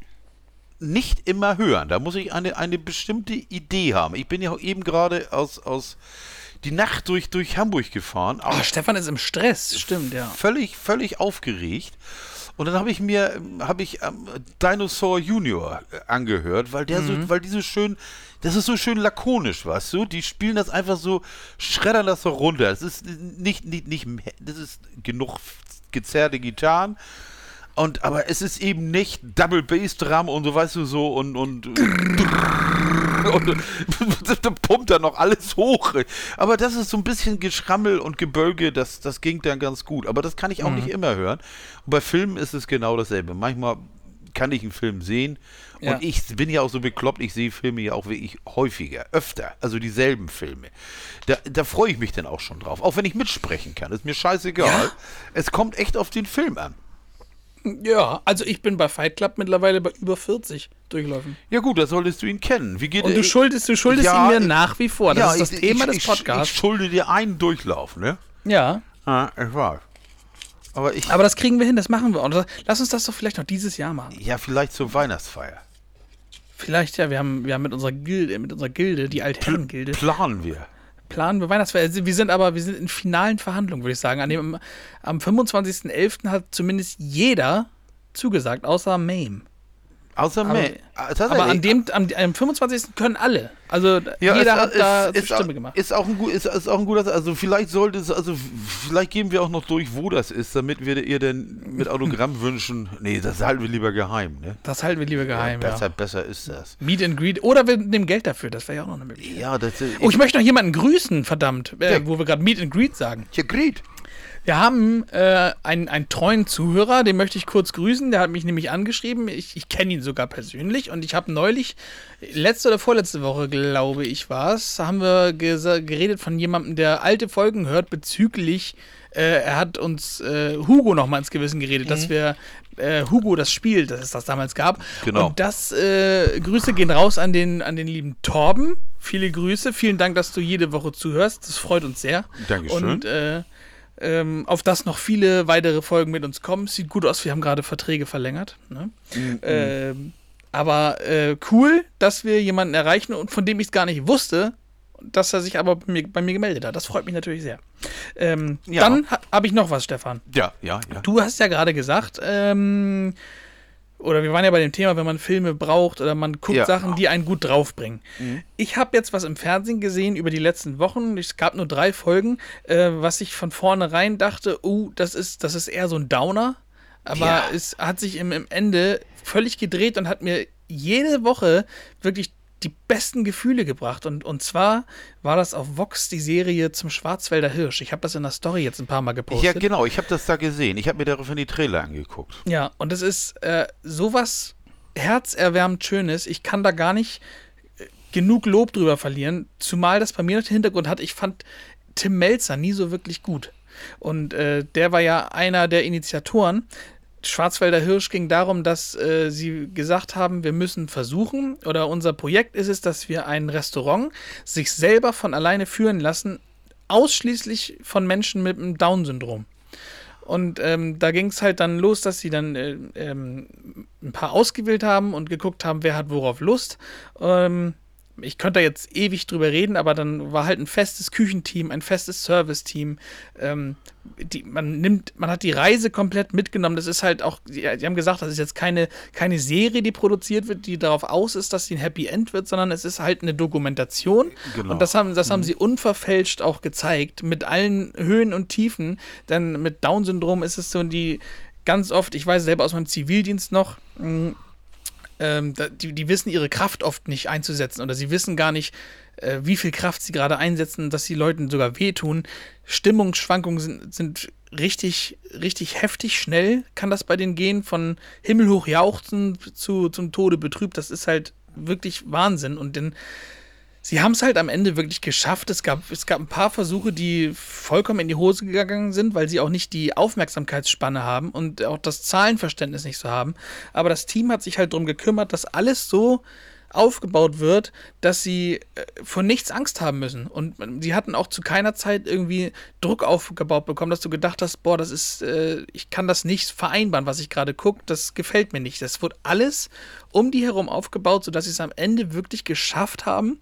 nicht immer hören. Da muss ich eine, eine bestimmte Idee haben. Ich bin ja auch eben gerade aus, aus die Nacht durch, durch Hamburg gefahren. Oh, Stefan ist im Stress, stimmt, ja. völlig, völlig aufgeregt. Und dann habe ich mir, habe ich ähm, Dinosaur Junior äh, angehört, weil der Mhm. so, weil die so schön, das ist so schön lakonisch, weißt du? Die spielen das einfach so, schreddern das so runter. Das ist nicht, nicht, nicht, das ist genug gezerrte Gitarren. Und, aber es ist eben nicht Double Bass Drum und so, weißt du, so und, und, und da pumpt dann noch alles hoch. Aber das ist so ein bisschen Geschrammel und Gebölge, das, das ging dann ganz gut. Aber das kann ich auch Mhm. nicht immer hören. Und bei Filmen ist es genau dasselbe. Manchmal kann ich einen Film sehen Ja. und ich bin ja auch so bekloppt, ich sehe Filme ja auch wirklich häufiger, öfter, also dieselben Filme. Da, da freue ich mich dann auch schon drauf. Auch wenn ich mitsprechen kann, ist mir scheißegal. Ja. Es kommt echt auf den Film an. Ja, also ich bin bei Fight Club mittlerweile bei über 40 Durchläufen. Ja gut, da solltest du ihn kennen. Wie geht Und du ich- schuldest, du schuldest Ja, ihn mir nach wie vor. Das ist das ich, Thema ich, des Podcasts. Ich schulde dir einen Durchlauf, ne? ja, Ja, ich weiß. Aber ich. aber das kriegen wir hin, das machen wir. Und lass uns das doch vielleicht noch dieses Jahr machen. ja, vielleicht zur Weihnachtsfeier. Vielleicht, ja, wir haben, wir haben mit unserer Gilde, mit unserer Gilde, die Altherren-Gilde, Planen wir. Planen wir Weihnachtsfeier. Also Wir sind aber, wir sind in finalen Verhandlungen, würde ich sagen. An dem, am 25.11. hat zumindest jeder zugesagt, außer Mame. Außer Aber, May. aber an dem, am, am 25. können alle. Also Ja, jeder es- hat da ist, ist, Stimme gemacht. Ist auch ein gut, ist, ist auch ein guter, also vielleicht sollte es, also vielleicht geben wir auch noch durch, wo das ist, damit wir ihr denn mit Autogramm wünschen. Nee, das halten wir lieber geheim, ne? Das halten wir lieber geheim, ja. besser, besser ist das. Meet and Greet. Oder wir nehmen Geld dafür, das wäre ja auch noch eine Möglichkeit. Ja, das ist. Oh, ich möchte noch jemanden grüßen, verdammt, äh, Ja. wo wir gerade Meet and Greet sagen. ja, great. Wir haben äh, einen, einen treuen Zuhörer, den möchte ich kurz grüßen. Der hat mich nämlich angeschrieben. Ich, ich kenne ihn sogar persönlich und ich habe neulich, letzte oder vorletzte Woche, glaube ich, war es, haben wir geredet von jemandem, der alte Folgen hört bezüglich. Äh, er hat uns äh, Hugo nochmal ins Gewissen geredet, dass wir äh, Hugo das Spiel, das es das damals gab. Genau. Und das äh, Grüße gehen raus an den, an den lieben Torben. Viele Grüße. Vielen Dank, dass du jede Woche zuhörst. Das freut uns sehr. Dankeschön. Und äh, ähm, auf das noch viele weitere Folgen mit uns kommen. Sieht gut aus, wir haben gerade Verträge verlängert. Ne? Mhm. Ähm, aber äh, cool, dass wir jemanden erreichen und von dem ich es gar nicht wusste, dass er sich aber bei mir, bei mir gemeldet hat. Das freut mich natürlich sehr. Ähm, Ja. Dann ha habe ich noch was, Stefan. Ja, ja, ja. Du hast ja gerade gesagt, ähm, oder wir waren ja bei dem Thema, wenn man Filme braucht oder man guckt Ja. Mhm. Sachen, die einen gut draufbringen. Ich habe jetzt was im Fernsehen gesehen über die letzten Wochen. Es gab nur drei Folgen, äh, was ich von vornherein dachte, oh, das ist, das ist eher so ein Downer. Aber Ja. es hat sich im, im Ende völlig gedreht und hat mir jede Woche wirklich die besten Gefühle gebracht. Und, und zwar war das auf Vox die Serie zum Schwarzwälder Hirsch. Ich habe das in der Story jetzt ein paar Mal gepostet. Ja, genau, ich habe das da gesehen. Ich habe mir daraufhin die Trailer angeguckt. Ja, und es ist äh, sowas herzerwärmend Schönes. Ich kann da gar nicht äh, genug Lob drüber verlieren. Zumal das bei mir noch den Hintergrund hat, ich fand Tim Melzer nie so wirklich gut. Und äh, der war ja einer der Initiatoren. Schwarzwälder Hirsch ging darum, dass äh, sie gesagt haben, wir müssen versuchen, oder unser Projekt ist es, dass wir ein Restaurant sich selber von alleine führen lassen, ausschließlich von Menschen mit einem Down-Syndrom. Und ähm, da ging es halt dann los, dass sie dann äh, ähm, ein paar ausgewählt haben und geguckt haben, wer hat worauf Lust. Ähm, ich könnte da jetzt ewig drüber reden, aber dann war halt ein festes Küchenteam, ein festes Serviceteam. Ähm, die, man nimmt, man hat die Reise komplett mitgenommen. Das ist halt auch, sie, haben gesagt, das ist jetzt keine, keine Serie, die produziert wird, die darauf aus ist, dass sie ein Happy End wird, sondern es ist halt eine Dokumentation. Genau. Und das haben, das haben sie unverfälscht auch gezeigt, mit allen Höhen und Tiefen. Denn mit Down-Syndrom ist es so die ganz oft, ich weiß selber aus meinem Zivildienst noch, mh, ähm, die, die wissen ihre Kraft oft nicht einzusetzen oder sie wissen gar nicht, äh, wie viel Kraft sie gerade einsetzen, dass die Leuten sogar wehtun. Stimmungsschwankungen sind, sind richtig, richtig heftig schnell, kann das bei denen gehen, von himmelhoch jauchzen zu, zum Tode betrübt. Das ist halt wirklich Wahnsinn. Und dann sie haben es halt am Ende wirklich geschafft. Es gab, es gab ein paar Versuche, die vollkommen in die Hose gegangen sind, weil sie auch nicht die Aufmerksamkeitsspanne haben und auch das Zahlenverständnis nicht so haben. Aber das Team hat sich halt darum gekümmert, dass alles so aufgebaut wird, dass sie äh, vor nichts Angst haben müssen. Und man- sie hatten auch zu keiner Zeit irgendwie Druck aufgebaut bekommen, dass du gedacht hast, boah, das ist, äh, ich kann das nicht vereinbaren, was ich gerade gucke, das gefällt mir nicht. Das wurde alles um die herum aufgebaut, sodass sie es am Ende wirklich geschafft haben,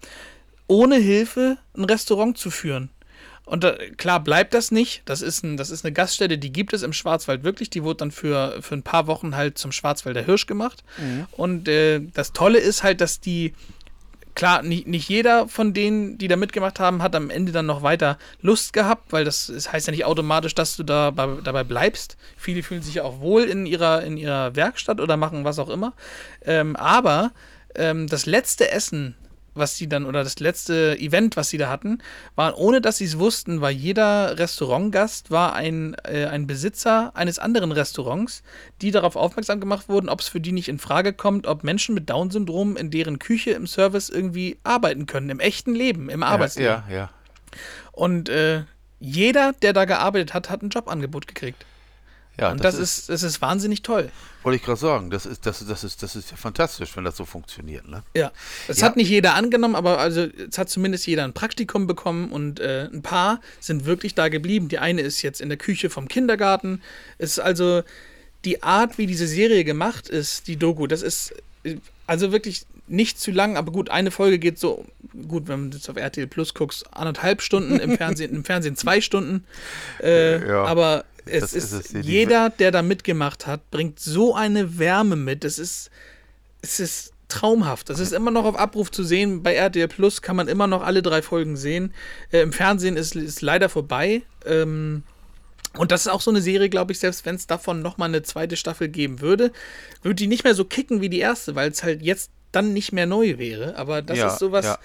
ohne Hilfe ein Restaurant zu führen. Und da, klar bleibt das nicht. Das ist, ein, das ist eine Gaststätte, die gibt es im Schwarzwald wirklich. Die wurde dann für, für ein paar Wochen halt zum Schwarzwälder Hirsch gemacht. Und äh, das Tolle ist halt, dass die, klar, nicht, nicht jeder von denen, die da mitgemacht haben, hat am Ende dann noch weiter Lust gehabt, weil das, das heißt ja nicht automatisch, dass du da bei, dabei bleibst. Viele fühlen sich ja auch wohl in ihrer, in ihrer Werkstatt oder machen was auch immer. Ähm, aber ähm, das letzte Essen, was sie dann, oder das letzte Event, was sie da hatten, war, ohne dass sie es wussten, war jeder Restaurantgast war ein, äh, ein Besitzer eines anderen Restaurants, die darauf aufmerksam gemacht wurden, ob es für die nicht in Frage kommt, ob Menschen mit Down-Syndrom in deren Küche im Service irgendwie arbeiten können, im echten Leben, im Arbeitsleben. Ja, ja. Und äh, jeder, der da gearbeitet hat, hat ein Jobangebot gekriegt. Ja, Und das, ist, das ist wahnsinnig toll. wollte ich gerade sagen, das ist, das, das, ist, das ist ja fantastisch, wenn das so funktioniert, ne? Ja. Es Ja. hat nicht jeder angenommen, aber also es hat zumindest jeder ein Praktikum bekommen und äh, ein paar sind wirklich da geblieben. Die eine ist jetzt in der Küche vom Kindergarten. Es ist also die Art, wie diese Serie gemacht ist, die Doku, das ist äh, also wirklich nicht zu lang, aber gut, eine Folge geht so, gut, wenn du jetzt auf RTL Plus guckst, anderthalb Stunden, im Fernsehen, im Fernsehen zwei Stunden. Äh, Ja. aber es ist, ist es, jeder, der da mitgemacht hat, bringt so eine Wärme mit. Es ist es ist traumhaft. Es ist immer noch auf Abruf zu sehen. Bei RTL Plus kann man immer noch alle drei Folgen sehen. Äh, Im Fernsehen ist es leider vorbei. Ähm, und das ist auch so eine Serie, glaube ich, selbst wenn es davon nochmal eine zweite Staffel geben würde, würde die nicht mehr so kicken wie die erste, weil es halt jetzt dann nicht mehr neu wäre. Aber das Ja, ist sowas, ja.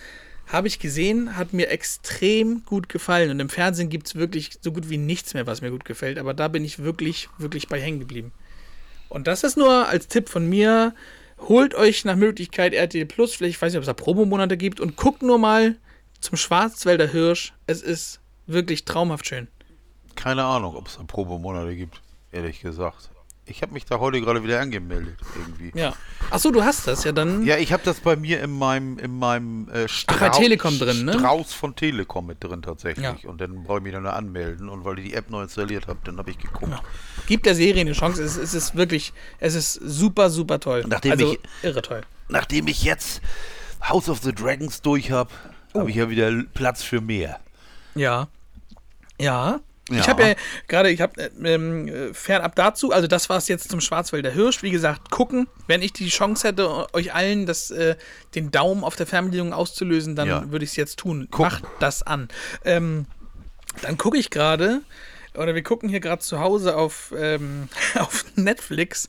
Habe ich gesehen, hat mir extrem gut gefallen. Und im Fernsehen gibt es wirklich so gut wie nichts mehr, was mir gut gefällt. Aber da bin ich wirklich, wirklich bei hängen geblieben. Und das ist nur als Tipp von mir. Holt euch nach Möglichkeit RTL Plus, vielleicht ich weiß nicht, ob es da Promomonate gibt und guckt nur mal zum Schwarzwälder Hirsch. Es ist wirklich traumhaft schön. Keine Ahnung, ob es einen Probemonate gibt, ehrlich gesagt. Ich habe mich da heute gerade wieder angemeldet, irgendwie. Ja. Achso, du hast das ja dann. Ja, ich habe das bei mir in meinem, in meinem äh, Strauß, bei Telekom drin, ne? Strauß von Telekom mit drin tatsächlich. Ja. Und dann brauche ich mich dann nur anmelden. Und weil ich die App neu installiert habe, dann habe ich geguckt. Ja. Gibt der Serie eine Chance. Es, es ist wirklich, es ist super, super toll. Nachdem also ich- irre toll. Nachdem ich jetzt House of the Dragons durch habe, Oh. habe ich ja wieder Platz für mehr. Ja. Ja. Ich Ja. habe ja gerade, ich habe ähm, äh, fernab dazu, also das war es jetzt zum Schwarzwälder Hirsch. Wie gesagt, gucken. Wenn ich die Chance hätte, euch allen das, äh, den Daumen auf der Fernbedienung auszulösen, dann Ja. würde ich es jetzt tun. Gucken. Macht das an. Ähm, dann gucke ich gerade, oder wir gucken hier gerade zu Hause auf, ähm, auf Netflix.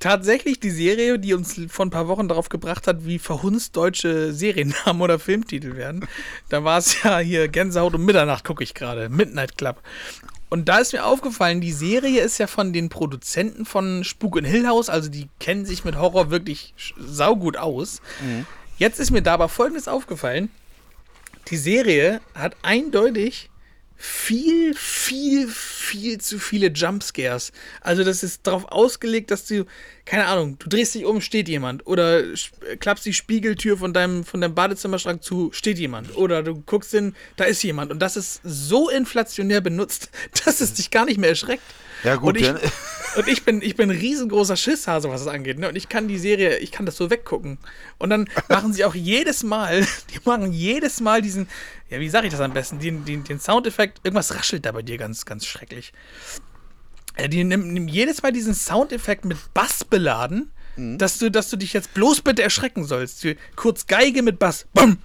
Tatsächlich die Serie, die uns vor ein paar Wochen darauf gebracht hat, wie verhunzt deutsche Seriennamen oder Filmtitel werden. Da war es ja hier Gänsehaut um Mitternacht, gucke ich gerade. Midnight Club. Und da ist mir aufgefallen, die Serie ist ja von den Produzenten von Spuk in Hill House, also die kennen sich mit Horror wirklich saugut aus. Jetzt ist mir da aber Folgendes aufgefallen. Die Serie hat eindeutig viel, viel, viel zu viele Jumpscares. Also das ist darauf ausgelegt, dass du, keine Ahnung, du drehst dich um, steht jemand. Oder klappst die Spiegeltür von deinem, von deinem Badezimmerschrank zu, steht jemand. Oder du guckst hin, da ist jemand. Und das ist so inflationär benutzt, dass es dich gar nicht mehr erschreckt. Ja, gut, und ich, und ich bin, ich bin ein riesengroßer Schisshase, was das angeht. Ne? Und ich kann die Serie, ich kann das so weggucken. Und dann machen sie auch jedes Mal, die machen jedes Mal diesen, ja, wie sage ich das am besten, den, den, den Soundeffekt, irgendwas raschelt da bei dir ganz, ganz schrecklich. Äh, Die nehmen, jedes Mal diesen Soundeffekt mit Bass beladen, Mhm. dass, du, dass du dich jetzt bloß bitte erschrecken sollst. Kurz Geige mit Bass. Bumm!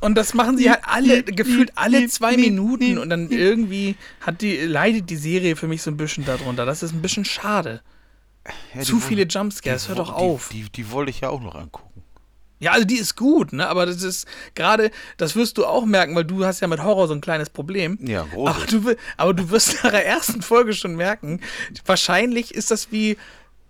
Und das machen sie halt alle, gefühlt alle zwei Minuten und dann irgendwie hat die, leidet die Serie für mich so ein bisschen darunter. Das ist ein bisschen schade. Ja, Zu viele Jumpscares, hör doch auf. Die, die, die wollte ich ja auch noch angucken. Ja, also die ist gut, ne? Aber das ist gerade, das wirst du auch merken, weil du hast ja mit Horror so ein kleines Problem. Ja, großes. aber du, aber du wirst nach der ersten Folge schon merken, wahrscheinlich ist das wie,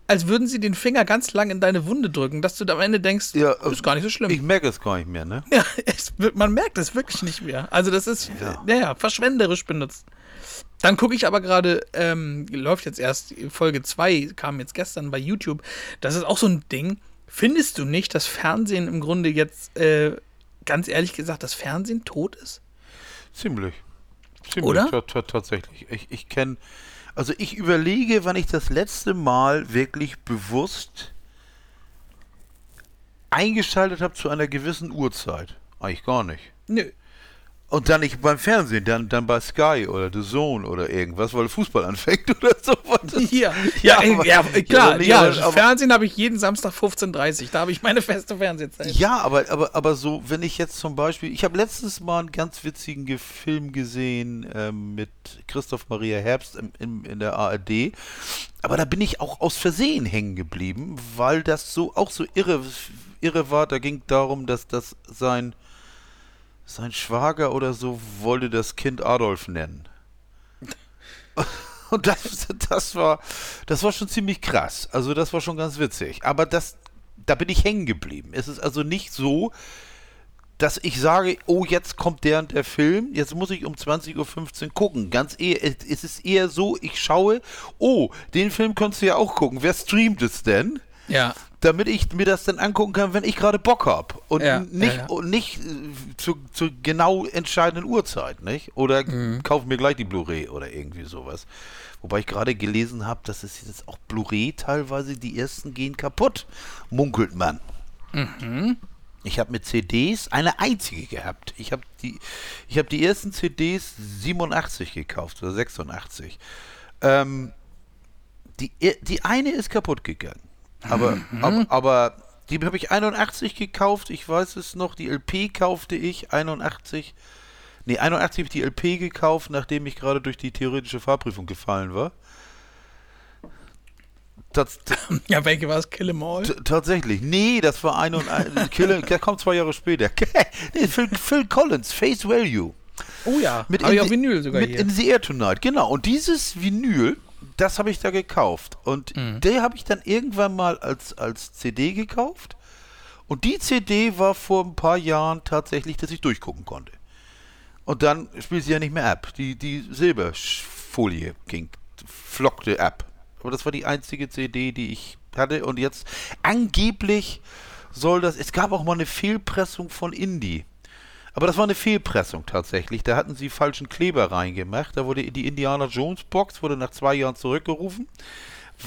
als würden sie den Finger ganz lang in deine Wunde drücken, dass du am Ende denkst, Ja, ist gar nicht so schlimm. Ich merke es gar nicht mehr, ne? Ja, es, man merkt es wirklich nicht mehr. Also das ist, Ja. naja, verschwenderisch benutzt. Dann gucke ich aber gerade, ähm, läuft jetzt erst, Folge 2 kam jetzt gestern bei YouTube. Das ist auch so ein Ding. Findest du nicht, dass Fernsehen im Grunde jetzt, äh, ganz ehrlich gesagt, das Fernsehen tot ist? Ziemlich. Ziemlich Oder? ta- ta- tatsächlich. Ich, ich kenne, also ich überlege, wann ich das letzte Mal wirklich bewusst eingeschaltet habe zu einer gewissen Uhrzeit. Eigentlich gar nicht. Nö. Und dann nicht beim Fernsehen, dann, dann bei Sky oder The Zone oder irgendwas, weil Fußball anfängt oder sowas. Ja, ja, aber- ja, ja, klar. Ja, aber- Fernsehen habe ich jeden Samstag 15.30 Uhr. Da habe ich meine feste Fernsehzeit. Ja, aber, aber, aber so, wenn ich jetzt zum Beispiel, ich habe letztes Mal einen ganz witzigen Ge- Film gesehen ähm, mit Christoph Maria Herbst im, im, in der ARD, aber da bin ich auch aus Versehen hängen geblieben, weil das so auch so irre, irre war. Da ging darum, dass das sein, sein Schwager oder so wollte das Kind Adolf nennen. Und das, das war, das war schon ziemlich krass. Also das war schon ganz witzig. Aber das, da bin ich hängen geblieben. Es ist also nicht so, dass ich sage, oh, jetzt kommt der und der Film, jetzt muss ich um 20.15 Uhr gucken. Ganz eher, es es ist eher so, ich schaue, oh, den Film könntest du ja auch gucken. Wer streamt es denn? Ja. Damit ich mir das dann angucken kann, wenn ich gerade Bock habe. Und Ja, nicht, ja, ja. Und nicht äh, zu, zur genau entscheidenden Uhrzeit, nicht? Oder Mhm. kauf mir gleich die Blu-ray oder irgendwie sowas. Wobei ich gerade gelesen habe, dass es jetzt auch Blu-ray teilweise, die ersten gehen kaputt, munkelt man. Mhm. Ich habe mit CDs eine einzige gehabt. Ich habe die, ich habe die ersten CDs 87 gekauft oder 86. Ähm, die, die eine ist kaputt gegangen. Aber, Mhm. aber, aber die habe ich 81 gekauft, ich weiß es noch, die LP kaufte ich 81. Nee, 81 habe ich die LP gekauft, nachdem ich gerade durch die theoretische Fahrprüfung gefallen war. Das, Ja, welche war es? Kill 'em all? T tatsächlich. Nee, das war ein und ein. Killer, der kommt zwei Jahre später. nee, Phil, Phil Collins, Face Value. Oh ja, Mit hab ich in auf the- Vinyl sogar mit hier. In the Air Tonight, genau. Und dieses Vinyl, das habe ich da gekauft. Und Mhm. der habe ich dann irgendwann mal als, als CD gekauft. Und die CD war vor ein paar Jahren tatsächlich, dass ich durchgucken konnte. Und dann spielt sie ja nicht mehr ab. Die, die Silberfolie ging, flockte ab. Aber das war die einzige CD, die ich hatte. Und jetzt angeblich soll das. Es gab auch mal eine Fehlpressung von Indie. Aber das war eine Fehlpressung tatsächlich. Da hatten sie falschen Kleber reingemacht. Da wurde die Indiana Jones Box wurde nach zwei Jahren zurückgerufen,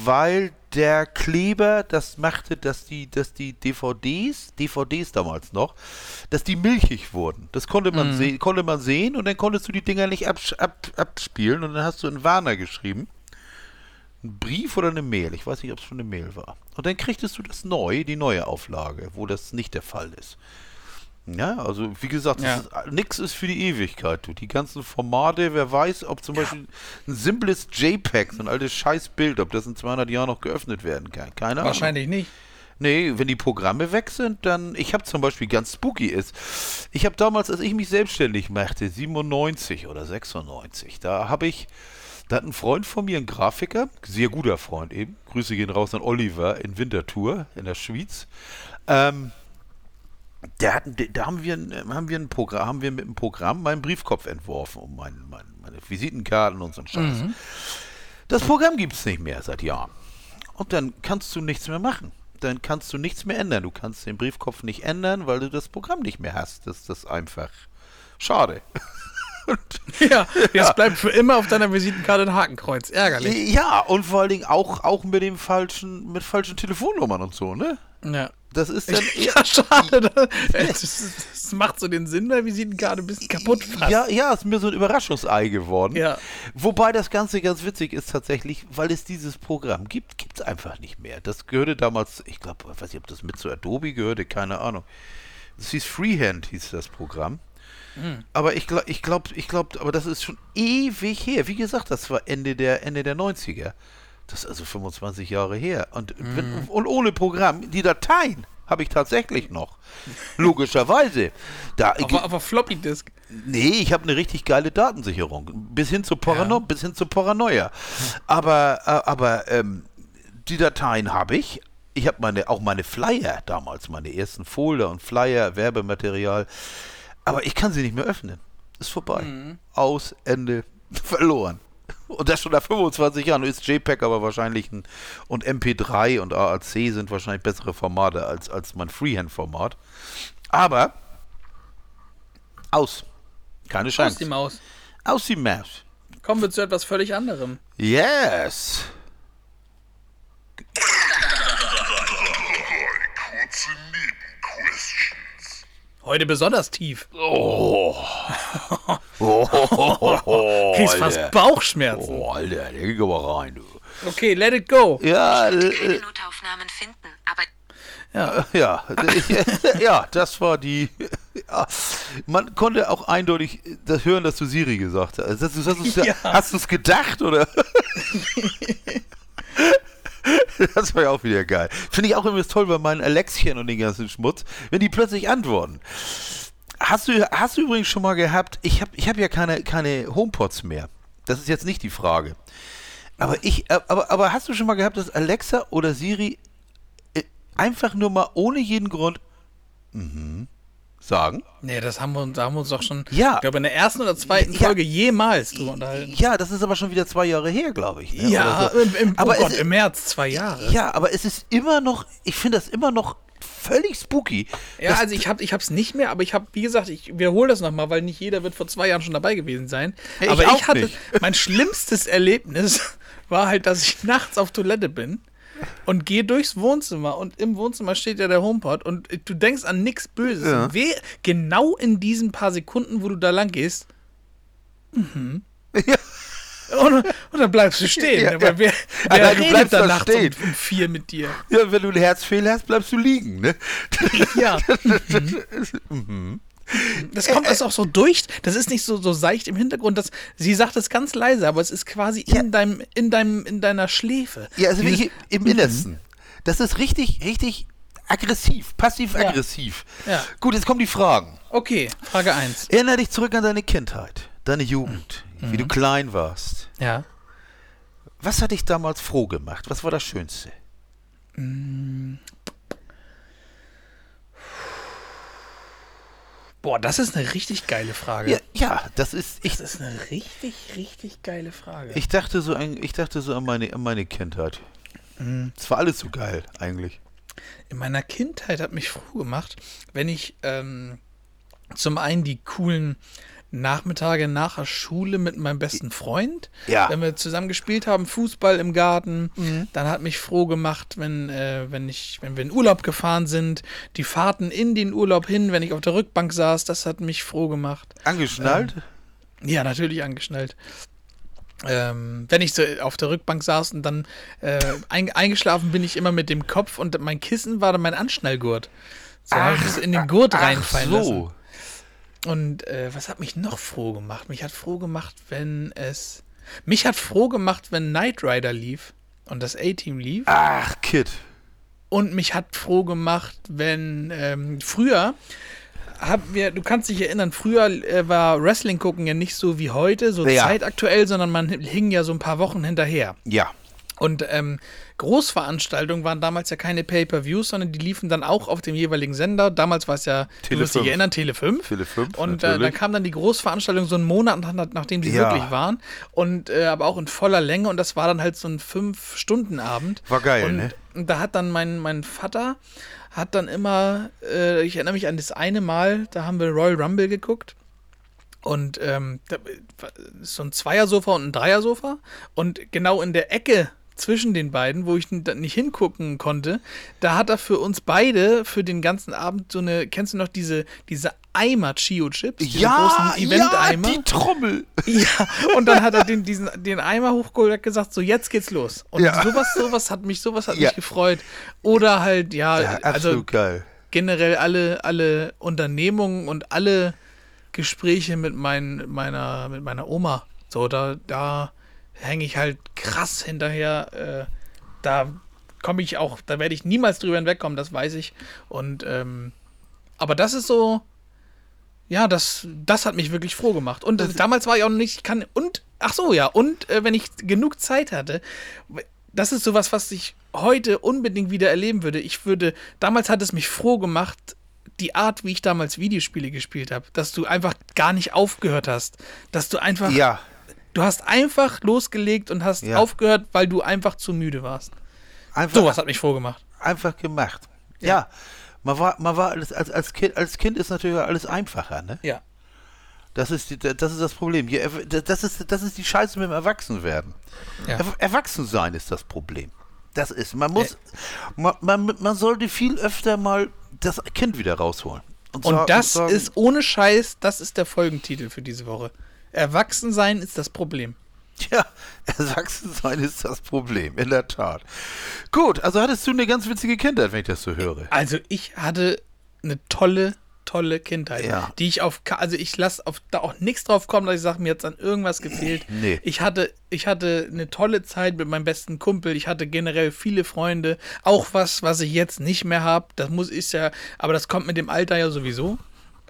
weil der Kleber das machte, dass die, dass die DVDs, DVDs damals noch, dass die milchig wurden. Das konnte man sehen, konnte man sehen und dann konntest du die Dinger nicht abs ab, abspielen und dann hast du einen Warner geschrieben. Ein Brief oder eine Mail, ich weiß nicht, ob es schon eine Mail war. Und dann kriegtest du das neu, die neue Auflage, wo das nicht der Fall ist. Ja, also wie gesagt, Ja. ist, nix ist für die Ewigkeit. Du. Die ganzen Formate, wer weiß, ob zum Beispiel ein simples JPEG, so ein altes Scheißbild, ob das in 200 Jahren noch geöffnet werden kann. Keine Ahnung. Wahrscheinlich nicht. Nee, wenn die Programme weg sind, dann. Ich habe zum Beispiel ganz spooky ist. Ich habe damals, als ich mich selbstständig machte, 97 oder 96, da habe ich. Da hat ein Freund von mir, ein Grafiker, sehr guter Freund eben, Grüße gehen raus an Oliver in Winterthur in der Schweiz. Ähm, der hat, da haben wir, haben wir ein Programm, haben wir mit einem Programm meinen Briefkopf entworfen und mein, mein, meine Visitenkarten und so ein Scheiß. Das Programm gibt es nicht mehr seit Jahren. Und dann kannst du nichts mehr machen. Dann kannst du nichts mehr ändern. Du kannst den Briefkopf nicht ändern, weil du das Programm nicht mehr hast. Das ist einfach schade. Ja, jetzt bleibt für immer auf deiner Visitenkarte ein Hakenkreuz. Ärgerlich. Ja, und vor allen Dingen auch, auch mit dem falschen, mit falschen Telefonnummern und so, ne? Ja. Das ist dann. Ja, schade. Das, das, das macht so den Sinn der Visitenkarte ein bisschen kaputt fast. Ja, ja, ist mir so ein Überraschungsei geworden. Ja. Wobei das Ganze ganz witzig ist tatsächlich, weil es dieses Programm gibt, gibt es einfach nicht mehr. Das gehörte damals, ich glaube, ich weiß nicht, ob das mit zu Adobe gehörte, keine Ahnung. Das hieß Freehand, hieß das Programm. Aber ich glaube, ich glaube, ich glaube, aber das ist schon ewig her. Wie gesagt, das war Ende der, Ende der 90er. Das ist also 25 Jahre her. Und, wenn, und ohne Programm, die Dateien habe ich tatsächlich noch. Logischerweise. Da, Aber, aber Floppy Disk. Nee, ich habe eine richtig geile Datensicherung. Bis hin zu, Parano bis hin zu Paranoia. Aber, äh, aber ähm, die Dateien habe ich. Ich habe meine, auch meine Flyer damals, meine ersten Folder und Flyer, Werbematerial. Aber ich kann sie nicht mehr öffnen. Ist vorbei. Aus, Ende, verloren. Und das schon nach 25 Jahren. Ist JPEG aber wahrscheinlich ein. Und MP3 und AAC sind wahrscheinlich bessere Formate als, als mein Freehand-Format. Aber aus. Keine Aus Chance. die Maus. Aus die Maus. Kommen wir zu etwas völlig anderem. Yes. Heute besonders tief. Oh, Kriegst Alter. fast Bauchschmerzen. Oh, Alter, der ging aber rein, du. Okay, let it go. Ja, Keine äh, Notaufnahmen finden, aber ja, ja, das war die. Ja, man konnte auch eindeutig das hören, dass du Siri gesagt hast. Hast du es Ja. hast du's gedacht oder? Das war ja auch wieder geil. Finde ich auch immer toll bei meinen Alexchen und den ganzen Schmutz, wenn die plötzlich antworten. Hast du, hast du übrigens schon mal gehabt, ich habe ich hab ja keine, keine HomePods mehr. Das ist jetzt nicht die Frage. Aber ich, aber, aber hast du schon mal gehabt, dass Alexa oder Siri äh, einfach nur mal ohne jeden Grund mhm, sagen? Nee, das haben wir, uns- da haben wir uns doch schon, Ja. ich glaube, in der ersten oder zweiten Ja. Folge jemals drüber unterhalten. Ja, das ist aber schon wieder zwei Jahre her, glaube ich. Ne? Ja, so. im, im, aber oh Gott, es, im März zwei Jahre. ja, aber es ist immer noch, ich finde das immer noch völlig spooky. Ja, also ich habe ich hab's nicht mehr, aber ich habe, wie gesagt, ich wiederhole das nochmal, weil nicht jeder wird vor zwei Jahren schon dabei gewesen sein. Ich aber auch ich hatte, nicht. mein schlimmstes Erlebnis war halt, dass ich nachts auf Toilette bin und gehe durchs Wohnzimmer und im Wohnzimmer steht ja der HomePod und du denkst an nichts Böses. Ja. Und we- genau in diesen paar Sekunden, wo du da lang gehst, ja. und, und dann bleibst du stehen. Ja, aber ja. wer, wer nein, du bleibst da nachts um, stehen. um vier mit dir? Ja, wenn du einen Herzfehler hast, bleibst du liegen, ne? Ja. Das kommt das auch so durch. Das ist nicht so, so seicht im Hintergrund. Das, sie sagt es ganz leise, aber es ist quasi Ja. in, deinem, in, deinem, in deiner Schläfe. Ja, also Dieses- wirklich im Innersten. Das ist richtig, richtig aggressiv, passiv-aggressiv. Ja. Gut, jetzt kommen die Fragen. Okay, Frage 1. Erinnere dich zurück an deine Kindheit, deine Jugend, wie du klein warst. Ja. Was hat dich damals froh gemacht? Was war das Schönste? Boah, das ist eine richtig geile Frage. Ja, ja das ist. Ich, Das ist eine richtig, richtig geile Frage. ich dachte so an, ich dachte so an meine, an meine Kindheit. Es war alles so geil, eigentlich. In meiner Kindheit hat mich froh gemacht, wenn ich ähm, zum einen die coolen Nachmittage nach der Schule mit meinem besten Freund, Ja. wenn wir zusammen gespielt haben, Fußball im Garten, dann hat mich froh gemacht, wenn, äh, wenn, ich, wenn wir in Urlaub gefahren sind, die Fahrten in den Urlaub hin, wenn ich auf der Rückbank saß, das hat mich froh gemacht. Angeschnallt? Ja, natürlich angeschnallt. Ähm, wenn ich so auf der Rückbank saß und dann äh, ein, eingeschlafen bin ich immer mit dem Kopf und mein Kissen war dann mein Anschnallgurt. So habe ich das in den Gurt reinfallen so. lassen. Und äh, was hat mich noch froh gemacht? Mich hat froh gemacht, wenn es. Mich hat froh gemacht, wenn Knight Rider lief und das A-Team lief. Ach, Kid. Und mich hat froh gemacht, wenn ähm, früher haben wir, du kannst dich erinnern, früher äh, war Wrestling gucken ja nicht so wie heute, so Ja. zeitaktuell, sondern man hing ja so ein paar Wochen hinterher. Ja. Und ähm, Großveranstaltungen waren damals ja keine Pay-per-Views, sondern die liefen dann auch auf dem jeweiligen Sender. Damals war es ja, Tele du wirst dich 5. erinnern, Tele 5. Tele 5, Und äh, dann kam dann die Großveranstaltung so einen Monat, nach- nachdem sie Ja. wirklich waren. Und äh, aber auch in voller Länge. Und das war dann halt so ein Fünf-Stunden-Abend. War geil, und, ne? Und da hat dann mein, mein Vater hat dann immer, äh, ich erinnere mich an das eine Mal, da haben wir Royal Rumble geguckt. Und ähm, so ein Zweiersofa und ein Dreiersofa. Und genau in der Ecke zwischen den beiden, wo ich nicht hingucken konnte, da hat er für uns beide für den ganzen Abend so eine, kennst du noch diese, diese Eimer Chio-Chips? Ja, großen ja, Event-Eimer? die Trommel. Ja, und dann hat er den, diesen, den Eimer hochgeholt und gesagt, so jetzt geht's los. Und Ja. sowas, sowas hat mich, sowas hat Ja. mich gefreut. Oder halt, ja, Ja, also geil. generell alle, alle Unternehmungen und alle Gespräche mit, mein, meiner, mit meiner Oma. So, da, da hänge ich halt krass hinterher. Äh, da komme ich auch, da werde ich niemals drüber hinwegkommen, das weiß ich. Und ähm, aber das ist so, ja, das, das hat mich wirklich froh gemacht. Und äh, damals war ich auch noch nicht, ich kann, und, ach so, ja, und äh, wenn ich genug Zeit hatte, das ist sowas, was ich heute unbedingt wieder erleben würde. Ich würde, damals hat es mich froh gemacht, die Art, wie ich damals Videospiele gespielt habe, dass du einfach gar nicht aufgehört hast, dass du einfach, Ja. Du hast einfach losgelegt und hast Ja. aufgehört, weil du einfach zu müde warst. Einfach, Sowas hat mich froh gemacht. einfach gemacht. Ja. Man war, man war alles, als, als, kind, als Kind ist natürlich alles einfacher, ne? Ja. Das ist, die, das, ist das Problem. Das, ist, das ist die Scheiße mit dem Erwachsenwerden. Ja. Er, Erwachsensein ist das Problem. Das ist, man muss, man, man, man sollte viel öfter mal das Kind wieder rausholen. Und sa- das sagen, ist ohne Scheiß, das ist der Folgentitel für diese Woche. Erwachsensein ist das Problem. Ja, Erwachsensein ist das Problem, in der Tat. Gut, also hattest du eine ganz witzige Kindheit, wenn ich das so höre. Also ich hatte eine tolle, tolle Kindheit, Ja. die ich auf, also ich lasse auf da auch nichts drauf kommen, dass ich sage, mir hat an irgendwas gefehlt. Nee. Ich hatte, ich hatte eine tolle Zeit mit meinem besten Kumpel. Ich hatte generell viele Freunde, auch was, was ich jetzt nicht mehr habe. Das muss ist ja, aber das kommt mit dem Alter ja sowieso.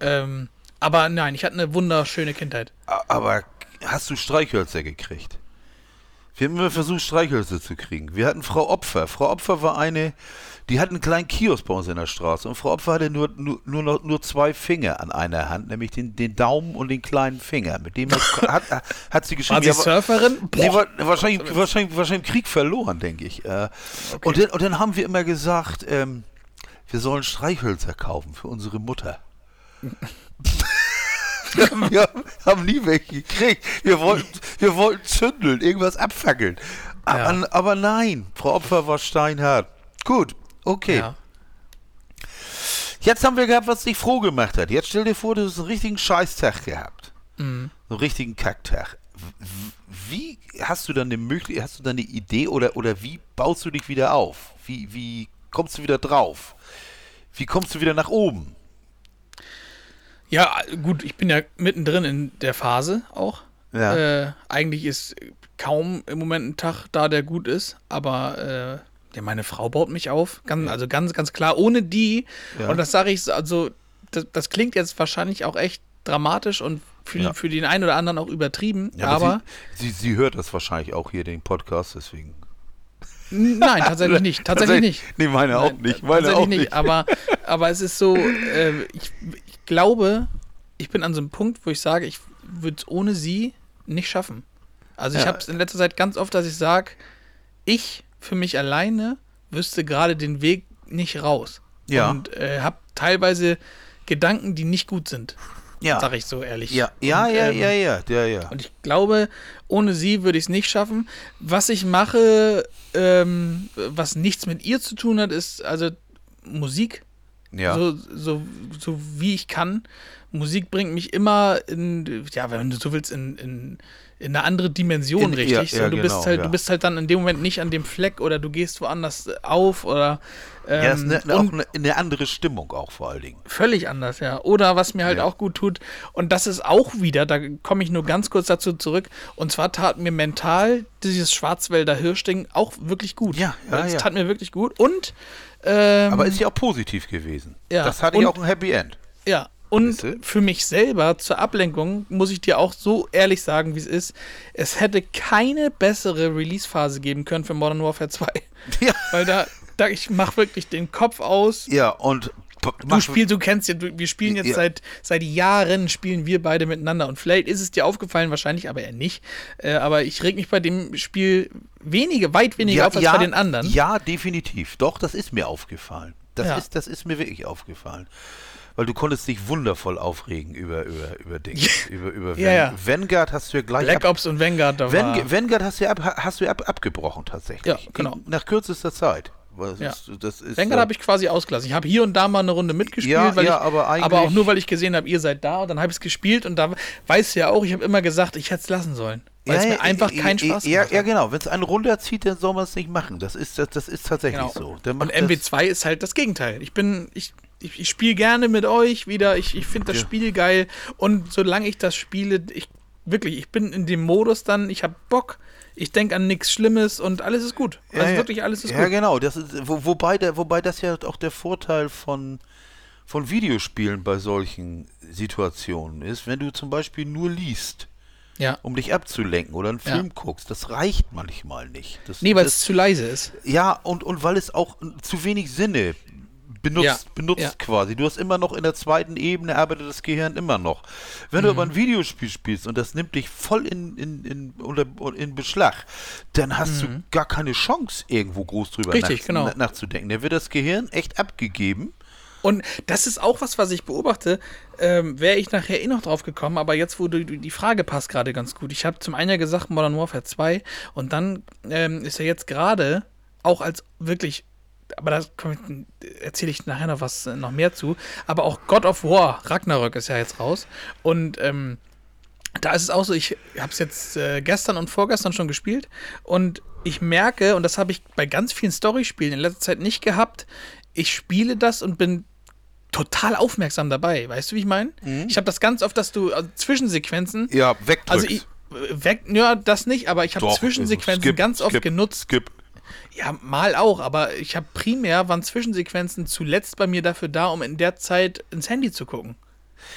Ähm, aber nein, ich hatte eine wunderschöne Kindheit. Aber hast du Streichhölzer gekriegt? Wir haben immer versucht, Streichhölzer zu kriegen. Wir hatten Frau Opfer. Frau Opfer war eine, die hat einen kleinen Kiosk bei uns in der Straße. Und Frau Opfer hatte nur, nur, nur, noch, nur zwei Finger an einer Hand, nämlich den, den Daumen und den kleinen Finger. Mit dem hat, hat, hat sie geschrieben. War sie Ja, Surferin? Nee, Boah. wa- wahrscheinlich, wahrscheinlich, wahrscheinlich im Krieg verloren, denke ich. Äh, und, dann, und dann haben wir immer gesagt, ähm, wir sollen Streichhölzer kaufen für unsere Mutter. wir haben nie welche gekriegt. Wir wollten, wir wollten zündeln, irgendwas abfackeln. Aber, aber nein, Frau Opfer war steinhart. Gut, okay. Ja. Jetzt haben wir gehabt, was dich froh gemacht hat. Jetzt stell dir vor, du hast einen richtigen Scheißtag gehabt. Mhm. Einen richtigen Kacktag. Wie hast du dann eine Möglichkeit, hast du dann eine Idee oder, oder wie baust du dich wieder auf? Wie, wie kommst du wieder drauf? Wie kommst du wieder nach oben? Ja, gut, ich bin ja mittendrin in der Phase auch. Ja. Äh, eigentlich ist kaum im Moment ein Tag da, der gut ist, aber äh, ja, meine Frau baut mich auf. Ganz, Also ganz, ganz klar, ohne die, Ja. und das sage ich, so, also das, das klingt jetzt wahrscheinlich auch echt dramatisch und für, Ja. für den einen oder anderen auch übertrieben, Ja, aber sie, sie, sie hört das wahrscheinlich auch hier, den Podcast, deswegen. nein, tatsächlich nicht. Tatsächlich nicht. Nee, meine auch nicht. Meine tatsächlich auch nicht. Aber, aber es ist so, äh, ich, ich glaube, ich bin an so einem Punkt, wo ich sage, ich würde es ohne sie nicht schaffen. Also ich Ja. habe es in letzter Zeit ganz oft, dass ich sage, ich für mich alleine wüsste gerade den Weg nicht raus. Ja. Und äh, habe teilweise Gedanken, die nicht gut sind. Ja. Sag ich so ehrlich. Ja, ja, Und, ja, ähm, ja, ja, ja, ja. und ich glaube, ohne sie würde ich es nicht schaffen. Was ich mache, ähm, was nichts mit ihr zu tun hat, ist also Musik. Ja. So, so, so wie ich kann. Musik bringt mich immer in, ja, wenn du so willst, in, in, in eine andere Dimension, In- richtig. ja, so, ja, du, genau, bist halt, ja. du bist halt dann in dem Moment nicht an dem Fleck oder du gehst woanders auf oder ähm, ja, ist eine, und- auch eine, eine andere Stimmung auch vor allen Dingen. Völlig anders, ja. Oder was mir halt auch gut tut, und das ist auch wieder, da komme ich nur ganz kurz dazu zurück, und zwar tat mir mental dieses Schwarzwälder Hirschding auch wirklich gut. Ja, ja, Es ja. tat mir wirklich gut. Und, ähm, Aber ist ja auch positiv gewesen. Ja, Das hatte ja auch ein Happy End. ja. Und für mich selber zur Ablenkung muss ich dir auch so ehrlich sagen, wie es ist. Es hätte keine bessere Release-Phase geben können für Modern Warfare 2. Ja. Weil da, da ich mache wirklich den Kopf aus. Ja, und Du mach- spielst, du kennst ja, wir spielen jetzt Ja. seit, seit Jahren, spielen wir beide miteinander. Und vielleicht ist es dir aufgefallen, wahrscheinlich aber eher nicht. Äh, aber ich reg mich bei dem Spiel wenige, weit weniger auf als bei den anderen. Ja, definitiv. Doch, das ist mir aufgefallen. Das, Ja. ist, das ist mir wirklich aufgefallen. Weil du konntest dich wundervoll aufregen über, über, über Dinge. über, über Ja, ja. Vanguard hast du ja gleich Black ab, Ops und Vanguard, da war. Van, Vanguard hast du ja ab, hast du ja ab, abgebrochen tatsächlich. Ja, genau. Nach kürzester Zeit. Das Ja. ist, ist, Vanguard äh, habe ich quasi ausgelassen. Ich habe hier und da mal eine Runde mitgespielt, Ja, ja, ich, aber aber auch nur, weil ich gesehen habe, ihr seid da und dann habe ich es gespielt und da weißt du ja auch, ich habe immer gesagt, ich hätte es lassen sollen. Weil es mir einfach keinen Spaß ja, gemacht ja, genau. Wenn es einen runterzieht, dann soll man es nicht machen. Das ist, das, das ist tatsächlich Genau. so. Dann Und macht das- MW2 ist halt das Gegenteil. Ich bin, ich, ich, ich spiele gerne mit euch wieder. Ich, ich finde das Ja. Spiel geil. Und solange ich das spiele, ich wirklich, ich bin in dem Modus dann, ich habe Bock, ich denke an nichts Schlimmes und alles ist gut. Also ja, wirklich alles ist ja, gut. genau. Das ist, wo, wobei, der, wobei das ja auch der Vorteil von, von Videospielen bei solchen Situationen ist, wenn du zum Beispiel nur liest, Ja. um dich abzulenken oder einen Ja. Film guckst, das reicht manchmal nicht. Das, Nee, weil es das, zu leise ist. Ja, und, und weil es auch zu wenig Sinne benutzt, Ja, benutzt ja. quasi. Du hast immer noch in der zweiten Ebene, arbeitet das Gehirn immer noch. Wenn du Mhm. aber ein Videospiel spielst und das nimmt dich voll in, in, in, unter, in Beschlag, dann hast du gar keine Chance, irgendwo groß drüber Mhm. Richtig, nach, genau. na- nachzudenken. Dann wird das Gehirn echt abgegeben. Und das ist auch was, was ich beobachte. Ähm, Wäre ich nachher eh noch drauf gekommen, aber jetzt, wo du die Frage passt gerade ganz gut. Ich habe zum einen ja gesagt Modern Warfare 2 und dann ähm, ist ja jetzt gerade auch als wirklich, aber da erzähle ich nachher noch was äh, noch mehr zu, aber auch God of War Ragnarök ist ja jetzt raus und ähm, da ist es auch so, ich habe es jetzt äh, gestern und vorgestern schon gespielt und ich merke, und das habe ich bei ganz vielen Storyspielen in letzter Zeit nicht gehabt, ich spiele das und bin total aufmerksam dabei. Weißt du, wie ich meine? Ich habe das ganz oft, dass du also Zwischensequenzen, Ja, wegdrückst. also ich, weg, ja, das nicht, aber ich habe Zwischensequenzen skip, ganz oft skip, genutzt. Skip. Ja, mal auch, aber ich habe primär waren Zwischensequenzen zuletzt bei mir dafür da, um in der Zeit ins Handy zu gucken.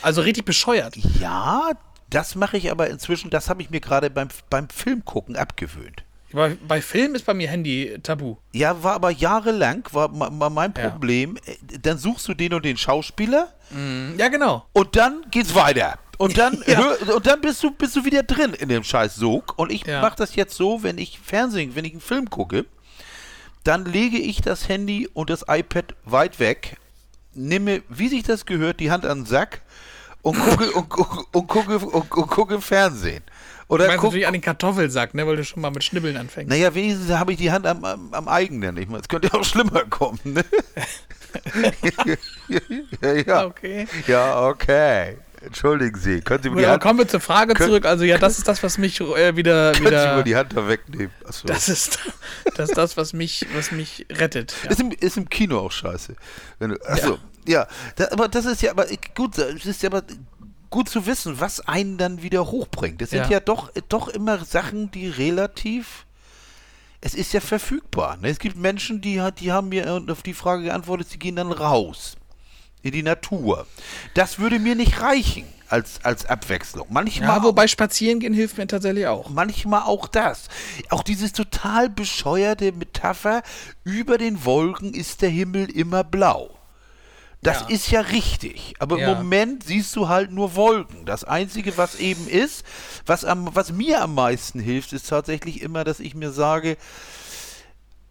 Also richtig bescheuert. Ja, das mache ich aber inzwischen, das habe ich mir gerade beim, beim Filmgucken abgewöhnt. Bei, bei Film ist bei mir Handy tabu. Ja, war aber jahrelang, war ma- mein Ja. Problem. Äh, Dann suchst du den und den Schauspieler Ja, genau. und dann geht's weiter. Und dann, Ja. hör, und dann bist du, bist du wieder drin in dem scheiß Sog. Und ich Ja. mache das jetzt so, wenn ich Fernsehen, wenn ich einen Film gucke, dann lege ich das Handy und das iPad weit weg, nehme, wie sich das gehört, die Hand an den Sack und gucke, und, gucke- und, gucke, und, und gucke Fernsehen. Du Oder guck, natürlich an den Kartoffelsack, ne, weil du schon mal mit Schnibbeln anfängst. naja, wenigstens habe ich die Hand am, am, am eigenen. Ich meine, es könnte auch schlimmer kommen. Ne? ja, ja. Okay. ja, okay. Entschuldigen Sie, können Sie mir die Ja, Hand, kommen wir zur Frage Könnt- zurück. Also ja, das ist das, was mich äh, wieder, können Sie mir wieder die Hand da wegnehmen? Achso. das ist das, ist das was mich, was mich rettet. Ja. Ist, im, ist im Kino auch scheiße. Wenn du, achso, ja. Da, aber das ist ja aber gut, es ist ja aber gut zu wissen, was einen dann wieder hochbringt. Das sind Ja. ja, doch, doch immer Sachen, die relativ. Es ist ja verfügbar. Ne? Es gibt Menschen, die, die haben mir auf die Frage geantwortet, sie gehen dann raus in die Natur. Das würde mir nicht reichen als, als Abwechslung. Manchmal ja, wobei spazieren gehen hilft mir tatsächlich auch. manchmal auch das. Auch dieses total bescheuerte Metapher, über den Wolken ist der Himmel immer blau. Das Ja. ist ja richtig. Aber Ja. im Moment siehst du halt nur Wolken. Das Einzige, was eben ist, was, am, was mir am meisten hilft, ist tatsächlich immer, dass ich mir sage,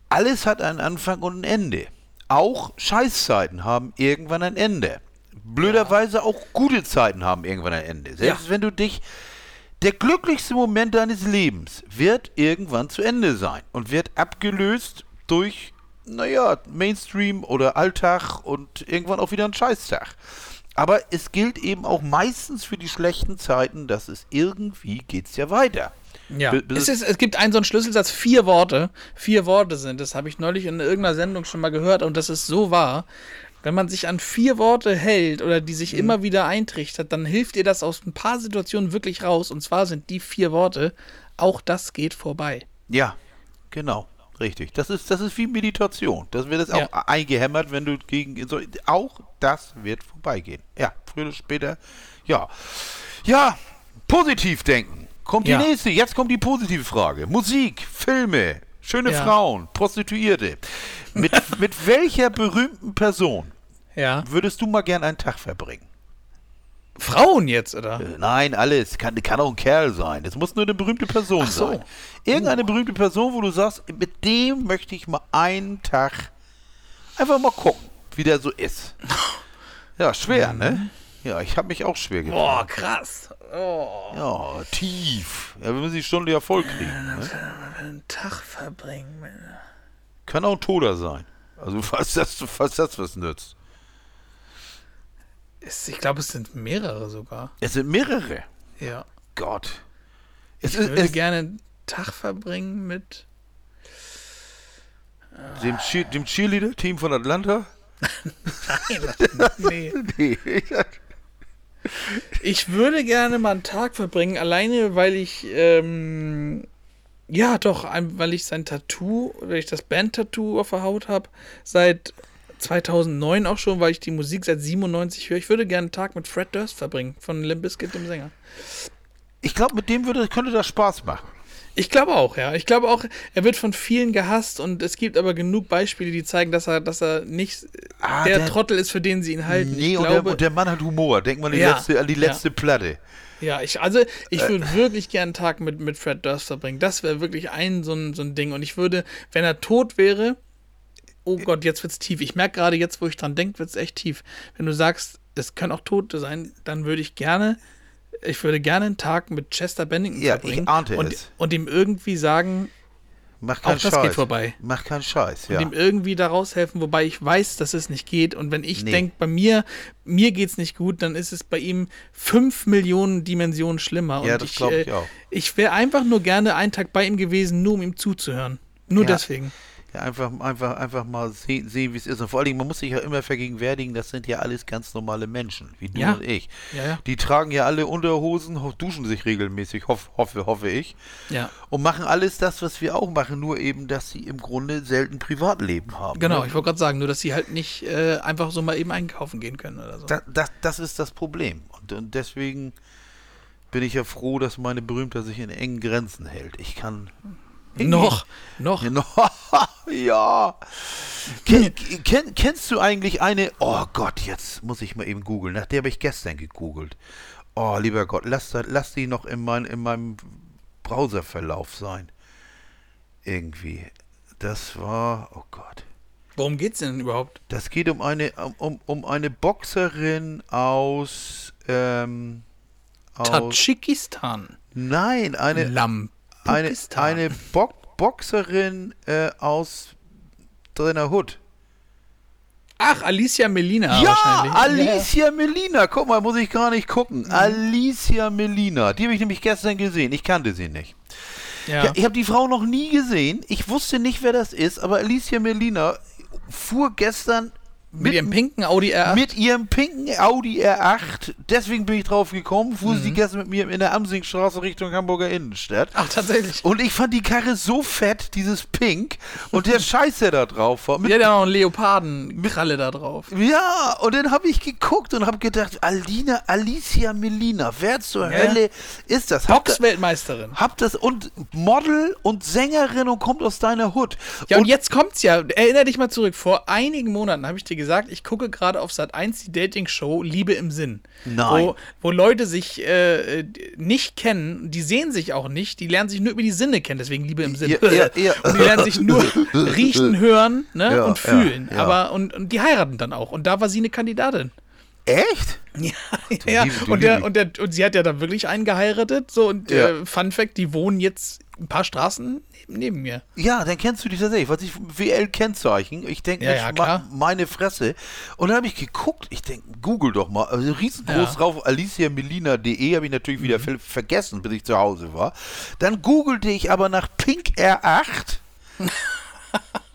alles hat einen Anfang und ein Ende. Auch Scheißzeiten haben irgendwann ein Ende. Blöderweise auch gute Zeiten haben irgendwann ein Ende. Selbst Ja. wenn du dich. Der glücklichste Moment deines Lebens wird irgendwann zu Ende sein und wird abgelöst durch, naja, Mainstream oder Alltag und irgendwann auch wieder ein Scheißtag. Aber es gilt eben auch meistens für die schlechten Zeiten, dass es irgendwie geht's ja weiter. Ja. Es, ist, es gibt einen so einen Schlüsselsatz, vier Worte. Vier Worte sind. Das habe ich neulich in irgendeiner Sendung schon mal gehört und das ist so wahr. Wenn man sich an vier Worte hält oder die Mhm. sich immer wieder eintrichtert, dann hilft dir das aus ein paar Situationen wirklich raus. Und zwar sind die vier Worte, auch das geht vorbei. Ja, genau. Richtig. Das ist, das ist wie Meditation. Das wird jetzt Ja. auch eingehämmert, wenn du gegen. So, auch das wird vorbeigehen. Ja, früher oder später. Ja. Ja, positiv denken. Kommt Ja. die nächste. Jetzt kommt die positive Frage. Musik, Filme, schöne Ja. Frauen, Prostituierte. Mit, mit welcher berühmten Person Ja. würdest du mal gern einen Tag verbringen? Frauen jetzt, oder? Äh, Nein, alles. Kann, kann auch ein Kerl sein. Es muss nur eine berühmte Person so. sein. Irgendeine berühmte Person, wo du sagst, mit dem möchte ich mal einen Tag einfach mal gucken, wie der so ist. Ja, schwer, ne? Ja, ich habe mich auch schwer getan. Mhm. Boah, krass. Oh. Ja, tief. Ja, wir müssen die Stunde ja voll kriegen. Ne? Einen Tag verbringen. Kann auch ein Toter sein. Also, falls das, falls das was nützt. Es- Ich glaube, es sind mehrere sogar. Es sind mehrere. Ja. Gott. Es Ich ist würde es, gerne einen Tag verbringen mit. dem, Cheer- dem Cheerleader-Team von Atlanta? Nee. Nee. Ich würde gerne mal einen Tag verbringen, alleine weil ich, ähm, ja doch, weil ich sein Tattoo, weil ich das Band-Tattoo auf der Haut habe, seit 2009 auch schon, weil ich die Musik seit 97 höre. Ich würde gerne einen Tag mit Fred Durst verbringen, von Limp Bizkit, dem Sänger. Ich glaube, mit dem würde, könnte das Spaß machen. Ich glaube auch, ja. Ich glaube auch, er wird von vielen gehasst und es gibt aber genug Beispiele, die zeigen, dass er, dass er nicht Ah, der, der- Trottel ist, für den sie ihn halten. Nee, und, glaube, der, und der Mann hat Humor. Denk mal an die Ja, letzte, an die ja. letzte Platte. Ja, ich, also ich würde wirklich gern einen Tag mit, mit Fred Durst verbringen. Das wäre wirklich ein so, ein so ein Ding. Und ich würde, wenn er tot wäre, oh Gott, jetzt wird's tief. Ich merke gerade jetzt, wo ich dran denke, wird's echt tief. Wenn du sagst, es können auch Tote sein, dann würde ich gerne, ich würde gerne einen Tag mit Chester Bennington Ja, ich verbringen. ahnte und, es. und ihm irgendwie sagen, Mach keinen Auch das Scheiß. geht vorbei. Mach keinen Scheiß, und ja. ihm irgendwie da raushelfen, wobei ich weiß, dass es nicht geht. Und wenn ich Nee. denke, bei mir, mir geht's nicht gut, dann ist es bei ihm fünf Millionen Dimensionen schlimmer. Ja, und das glaub ich auch. Ich wäre einfach nur gerne einen Tag bei ihm gewesen, nur um ihm zuzuhören. Nur Ja. deswegen. Ja einfach, einfach, einfach mal sehen, sehen wie es ist. Und vor allen Dingen, man muss sich ja immer vergegenwärtigen, das sind ja alles ganz normale Menschen, wie du Ja. und ich. Ja, ja. Die tragen ja alle Unterhosen, ho- duschen sich regelmäßig, hoff, hoffe, hoffe ich. Ja. Und machen alles das, was wir auch machen, nur eben, dass sie im Grunde selten Privatleben haben. Genau, ne? ich wollte gerade sagen, nur dass sie halt nicht äh, einfach so mal eben einkaufen gehen können oder so. Das, das, das ist das Problem. Und, und deswegen bin ich ja froh, dass meine Berühmtheit sich in engen Grenzen hält. Ich kann. Noch, noch. ja. Ken, ken, kennst du eigentlich eine. Oh Gott, jetzt muss ich mal eben googeln. Nach der habe ich gestern gegoogelt. Oh, lieber Gott, lass, lass die noch in, mein, in meinem Browserverlauf sein. Irgendwie. Das war. Oh Gott. Worum geht's denn überhaupt? Das geht um eine, um- um, eine Boxerin aus. Ähm, aus Tadschikistan. nein, eine, eine, eine Bo Boxerin äh, aus Drenner Hood. Ach, Alicia Melina Ja, wahrscheinlich. Alicia Melina. Guck mal, muss ich gar nicht gucken. Alicia Melina. Die habe ich nämlich gestern gesehen. Ich kannte sie nicht. Ja. Ja, ich habe die Frau noch nie gesehen. Ich wusste nicht, wer das ist, aber Alicia Melina fuhr gestern Mit ihrem pinken Audi R8. mit ihrem pinken Audi R8. Deswegen bin ich drauf gekommen. Fuhr Mhm. sie gestern mit mir in der Amsingstraße Richtung Hamburger Innenstadt. Ach, tatsächlich. Und ich fand die Karre so fett, dieses Pink. Und der Scheiß, der da drauf war. Mit Die hat ja noch einen Leopardenkralle da drauf. ja, und dann habe ich geguckt und habe gedacht, Alina, Alicia Melina, wer zur Ja. Hölle ist das? Boxweltmeisterin. hab das und Model und Sängerin und kommt aus deiner Hut. Ja, und, jetzt kommt's ja. Erinner dich mal zurück. Vor einigen Monaten habe ich dir gesagt, ich gucke gerade auf Sat 1 die Dating-Show Liebe im Sinn. Nein. Wo, wo Leute sich äh, nicht kennen, die sehen sich auch nicht, die lernen sich nur über die Sinne kennen, deswegen Liebe im Sinn. Ja, ja, ja. Und die lernen sich nur riechen, hören ne, und fühlen. Aber und, und die heiraten dann auch. Und da war sie eine Kandidatin. Echt? Ja, ja. liebe- und, der, und, der, und sie hat ja da wirklich einen geheiratet. So, und Ja. äh, Fun Fact, die wohnen jetzt ein paar Straßen neben, mir. Ja, dann kennst du die tatsächlich. Was ich WL-Kennzeichen. Ich denke, Ja, ja, klar. meine Fresse. Und dann habe ich geguckt. Ich denke, google doch mal. Also riesengroß Ja. Mhm. drauf. aliciamelina.de habe ich natürlich wieder ver vergessen, bis ich zu Hause war. Dann googelte ich aber nach Pink R8.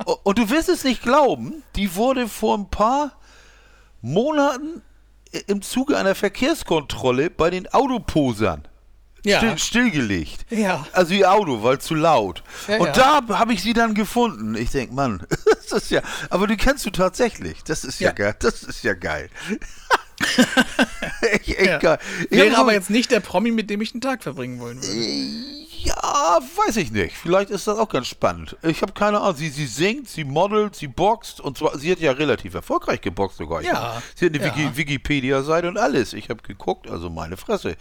O- Und du wirst es nicht glauben, die wurde vor ein paar Monaten im Zuge einer Verkehrskontrolle bei den Autoposern Ja. still, stillgelegt. Ja. Also ihr Auto, weil zu laut. Ja, und da habe ich sie dann gefunden. Ich denke, Mann, das ist ja. Aber die kennst du tatsächlich. Das ist ja, geil. Das ist ja geil. echt, echt geil. Ich Wäre aber jetzt nicht der Promi, mit dem ich den Tag verbringen wollen würde. Ja, weiß ich nicht. Vielleicht ist das auch ganz spannend. Ich habe keine Ahnung. Sie, sie singt, sie modelt, sie boxt. Und zwar, sie hat ja relativ erfolgreich geboxt sogar. Ja, Sie hat eine ja. Wiki Wikipedia-Seite und alles. Ich habe geguckt, also meine Fresse.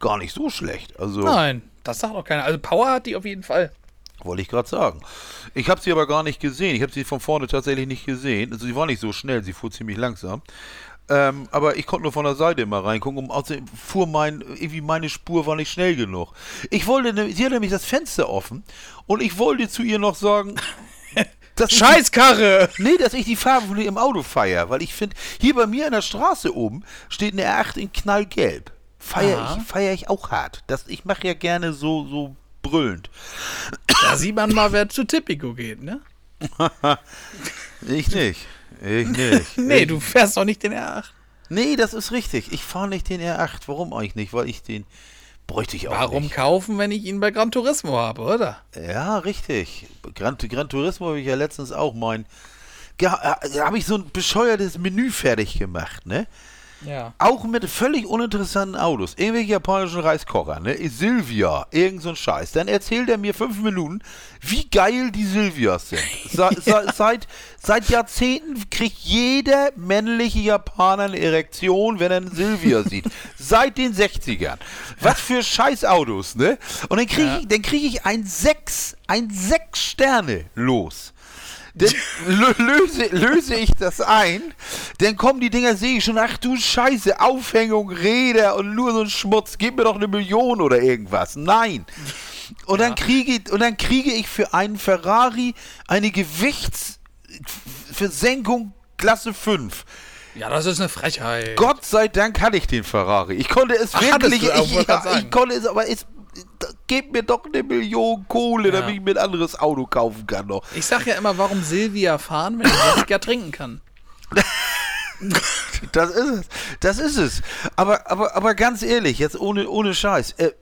Gar nicht so schlecht. Also, Nein, das sagt auch keiner. Also Power hat die auf jeden Fall. wollte ich gerade sagen. Ich habe sie aber gar nicht gesehen. Ich habe sie von vorne tatsächlich nicht gesehen. Also, sie war nicht so schnell. Sie fuhr ziemlich langsam. Ähm, aber ich konnte nur von der Seite immer reingucken. Um, außerdem fuhr mein, irgendwie meine Spur war nicht schnell genug. Ich wollte, ne- sie hat nämlich das Fenster offen und ich wollte zu ihr noch sagen, dass ich Scheißkarre! Die, nee, dass ich die Farbe von ihrem Auto feiere, weil ich finde, hier bei mir in der Straße oben steht eine R8 in knallgelb. Feiere ich, feier ich auch hart. Das, ich mache ja gerne so, so brüllend. Da sieht man mal, wer zu Tipico geht, ne? Ich nicht. Ich nicht. Nee, ich, du fährst doch nicht den R8. Nee, das ist richtig. Ich fahre nicht den R8. Warum eigentlich nicht? Weil ich den bräuchte ich auch Warum nicht. kaufen, wenn ich ihn bei Gran Turismo habe, oder? Ja, richtig. Gran, Gran Turismo habe ich ja letztens auch mein. Ja, Da habe ich so ein bescheuertes Menü fertig gemacht, ne? Ja. Auch mit völlig uninteressanten Autos. Irgendwelche japanischen Reiskocher, ne? Silvia, irgend so ein Scheiß. Dann erzählt er mir fünf Minuten, wie geil die Silvias sind. Se, se, seit, seit Jahrzehnten kriegt jeder männliche Japaner eine Erektion, wenn er einen Silvia sieht. Seit den 60ern. Was für Scheißautos, ne? Und dann kriege Ja. ich, dann krieg ich ein sechs, ein sechs Sterne los. Dann lö- löse, löse ich das ein, dann kommen die Dinger, sehe ich schon, ach du Scheiße, Aufhängung, Räder und nur so ein Schmutz, gib mir doch eine Million oder irgendwas. Nein. Und dann kriege und dann kriege ich für einen Ferrari eine Gewichtsversenkung Klasse 5. Ja, das ist eine Frechheit. Gott sei Dank hatte ich den Ferrari. Ich konnte es Ach, wirklich, du ich, ja, sagen. ich konnte es, aber es, gebt mir doch eine Million Kohle, Ja. damit ich mir ein anderes Auto kaufen kann noch. Ich sag ja immer, warum Silvia fahren, wenn ich Jessica trinken kann. Das ist es. Das ist es. Aber, aber, aber ganz ehrlich, jetzt ohne, ohne Scheiß. Äh,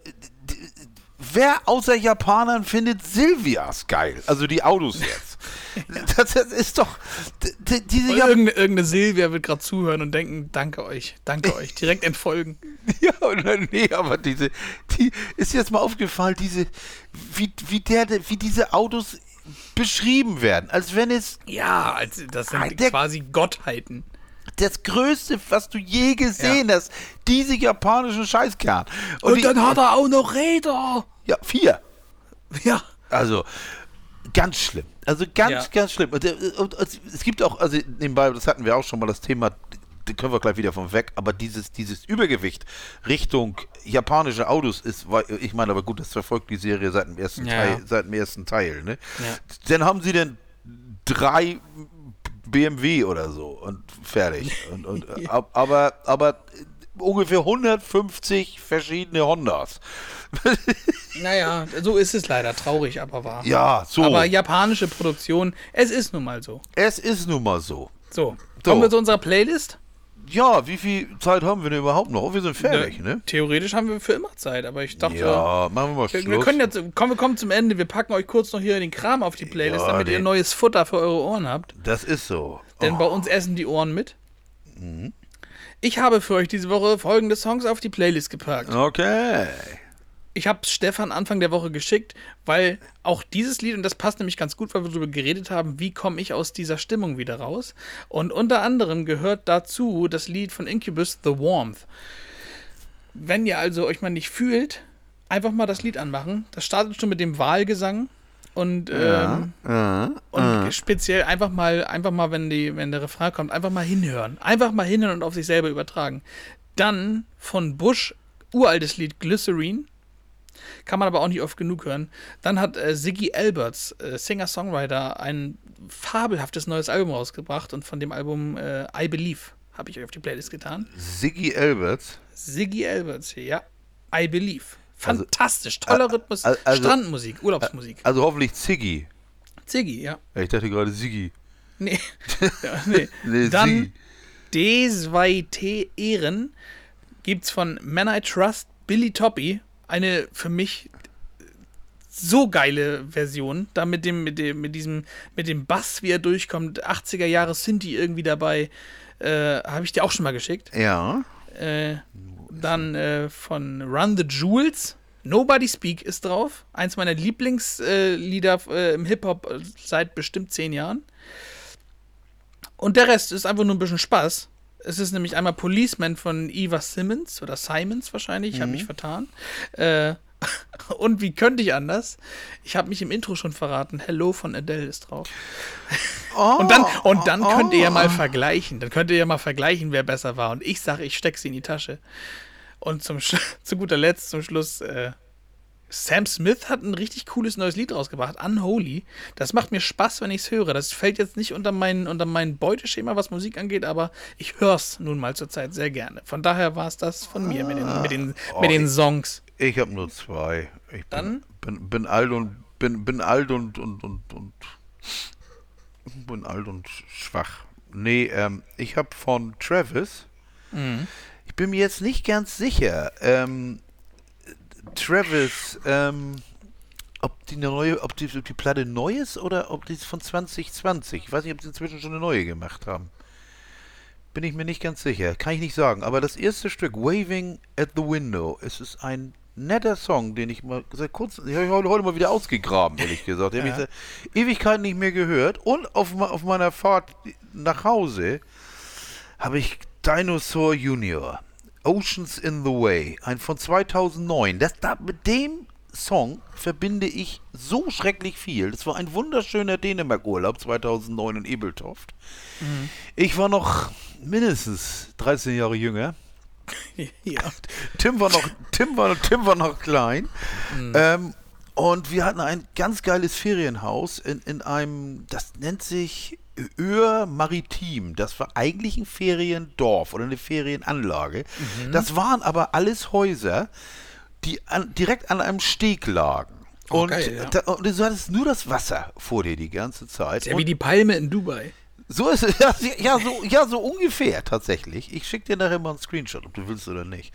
wer außer Japanern findet Silvias geil? Also die Autos jetzt. Das, das ist doch. d- d- Diese Und Jap irgendeine, irgendeine Silvia wird gerade zuhören und denken, danke euch, danke euch. Direkt entfolgen. Ja, oder nee, aber diese, die ist jetzt mal aufgefallen, diese, wie, wie der, wie diese Autos beschrieben werden, als wenn es Ja, also das sind Ah, der- quasi Gottheiten. das Größte, was du je gesehen hast, diese japanischen Scheißkern. Und, die, dann hat er auch noch Räder. ja, vier. Ja. Also, ganz schlimm. Also ganz, Ja. ganz schlimm. Und, äh, und, und es gibt auch, also nebenbei, das hatten wir auch schon mal, das Thema, da können wir gleich wieder von weg, aber dieses, dieses Übergewicht Richtung japanische Autos ist, ich meine, aber gut, das verfolgt die Serie seit dem ersten Ja. Teil, seit dem ersten Teil, ne? Ja. Dann haben sie denn drei BMW oder so und fertig. Und, und, äh, ab- aber, aber ungefähr 150 verschiedene Hondas. Naja, so ist es leider. Traurig, aber wahr. Ja, so. Aber japanische Produktion, es ist nun mal so. es ist nun mal so. So, So. kommen wir zu unserer Playlist. Ja, wie viel Zeit haben wir denn überhaupt noch? Oh, wir sind fertig, ne? Theoretisch haben wir für immer Zeit, aber ich dachte, Ja, machen wir mal Schluss. wir können jetzt, komm, wir kommen zum Ende. Wir packen euch kurz noch hier den Kram auf die Playlist, Ja, damit ihr neues Futter für eure Ohren habt. das ist so. Denn Oh, bei uns essen die Ohren mit. Mhm. Ich habe für euch diese Woche folgende Songs auf die Playlist gepackt. okay. Ich habe Stefan Anfang der Woche geschickt, weil auch dieses Lied, und das passt nämlich ganz gut, weil wir darüber geredet haben, wie komme ich aus dieser Stimmung wieder raus. Und unter anderem gehört dazu das Lied von Incubus, The Warmth. Wenn ihr also euch mal nicht fühlt, einfach mal das Lied anmachen. Das startet schon mit dem Wahlgesang. Und, ähm, und speziell einfach mal, einfach mal, wenn, die, wenn der Refrain kommt, einfach mal hinhören. Einfach mal hinhören und auf sich selber übertragen. Dann von Bush, uraltes Lied Glycerine. Kann man aber auch nicht oft genug hören. Dann hat äh, Ziggy Alberts, äh, Singer-Songwriter, ein fabelhaftes neues Album rausgebracht und von dem Album äh, I Believe habe ich euch auf die Playlist getan. Siggy Alberts. Ziggy Alberts, ja. I Believe. Also- Fantastisch, toller Rhythmus, al- also- Strandmusik, Urlaubsmusik. Also hoffentlich Ziggy. Ziggy, ja. Ich dachte gerade Siggy. Nee. ja, nee. Nee, Dann Siggy. D2T Ehren gibt's von Man I Trust Billy Toppy. Eine für mich so geile Version. Da mit dem, mit dem, mit diesem, mit dem Bass, wie er durchkommt, 80er Jahre Sinti irgendwie dabei. Äh, Habe ich dir auch schon mal geschickt. Ja. Äh, dann äh, von Run the Jewels. Nobody Speak ist drauf. Eins meiner Lieblingslieder äh, im Hip-Hop äh, seit bestimmt zehn Jahren. Und der Rest ist einfach nur ein bisschen Spaß. Es ist nämlich einmal Policeman von Eva Simmons oder Simons wahrscheinlich, ich habe mich vertan. Äh, und wie könnte ich anders? Ich habe mich im Intro schon verraten. Hello von Adele ist drauf. und dann, und dann könnt ihr ja mal vergleichen. Dann könnt ihr ja mal vergleichen, wer besser war. Und ich sage, ich stecke sie in die Tasche. Und zum Sch zu guter Letzt, zum Schluss, äh, Sam Smith hat ein richtig cooles neues Lied rausgebracht, Unholy. Das macht mir Spaß, wenn ich es höre. Das fällt jetzt nicht unter mein, unter mein Beuteschema, was Musik angeht, aber ich höre es nun mal zurzeit sehr gerne. Von daher war es das von mir mit den, mit den, mit den Songs. Ich habe nur zwei. Ich bin, Dann? bin, bin alt und bin, bin alt und und und und bin alt und schwach. Nee, ähm, ich habe von Travis. Ich bin mir jetzt nicht ganz sicher. Ähm, Travis, ähm, ob die neue, ob die, ob die Platte neu ist oder ob die ist von 2020. Ich weiß nicht, ob sie inzwischen schon eine neue gemacht haben. Bin ich mir nicht ganz sicher. Kann ich nicht sagen. Aber das erste Stück, Waving at the Window, es ist ein netter Song, den ich mal seit kurzem, ich habe heute, heute mal wieder ausgegraben, ehrlich gesagt. Den habe ich Ewigkeiten nicht mehr gehört. Und auf, auf meiner Fahrt nach Hause habe ich Dinosaur Junior. Oceans in the Way, ein von 2009. Das, da, mit dem Song verbinde ich so schrecklich viel. Das war ein wunderschöner Dänemark-Urlaub 2009 in Ebeltoft. Ich war noch mindestens 13 Jahre jünger. Ja. Tim war noch, Tim war, Tim war noch klein. Ähm, und wir hatten ein ganz geiles Ferienhaus in, in einem, das nennt sich Öhr Maritim. Das war eigentlich ein Feriendorf oder eine Ferienanlage. Das waren aber alles Häuser, die an, direkt an einem Steg lagen. Oh, und, ja. da, und du hattest nur das Wasser vor dir die ganze Zeit. Ja, und wie die Palme in Dubai. So ist es, ja, ja, so, ja, so ungefähr tatsächlich. Ich schicke dir nachher mal einen Screenshot, ob du willst oder nicht.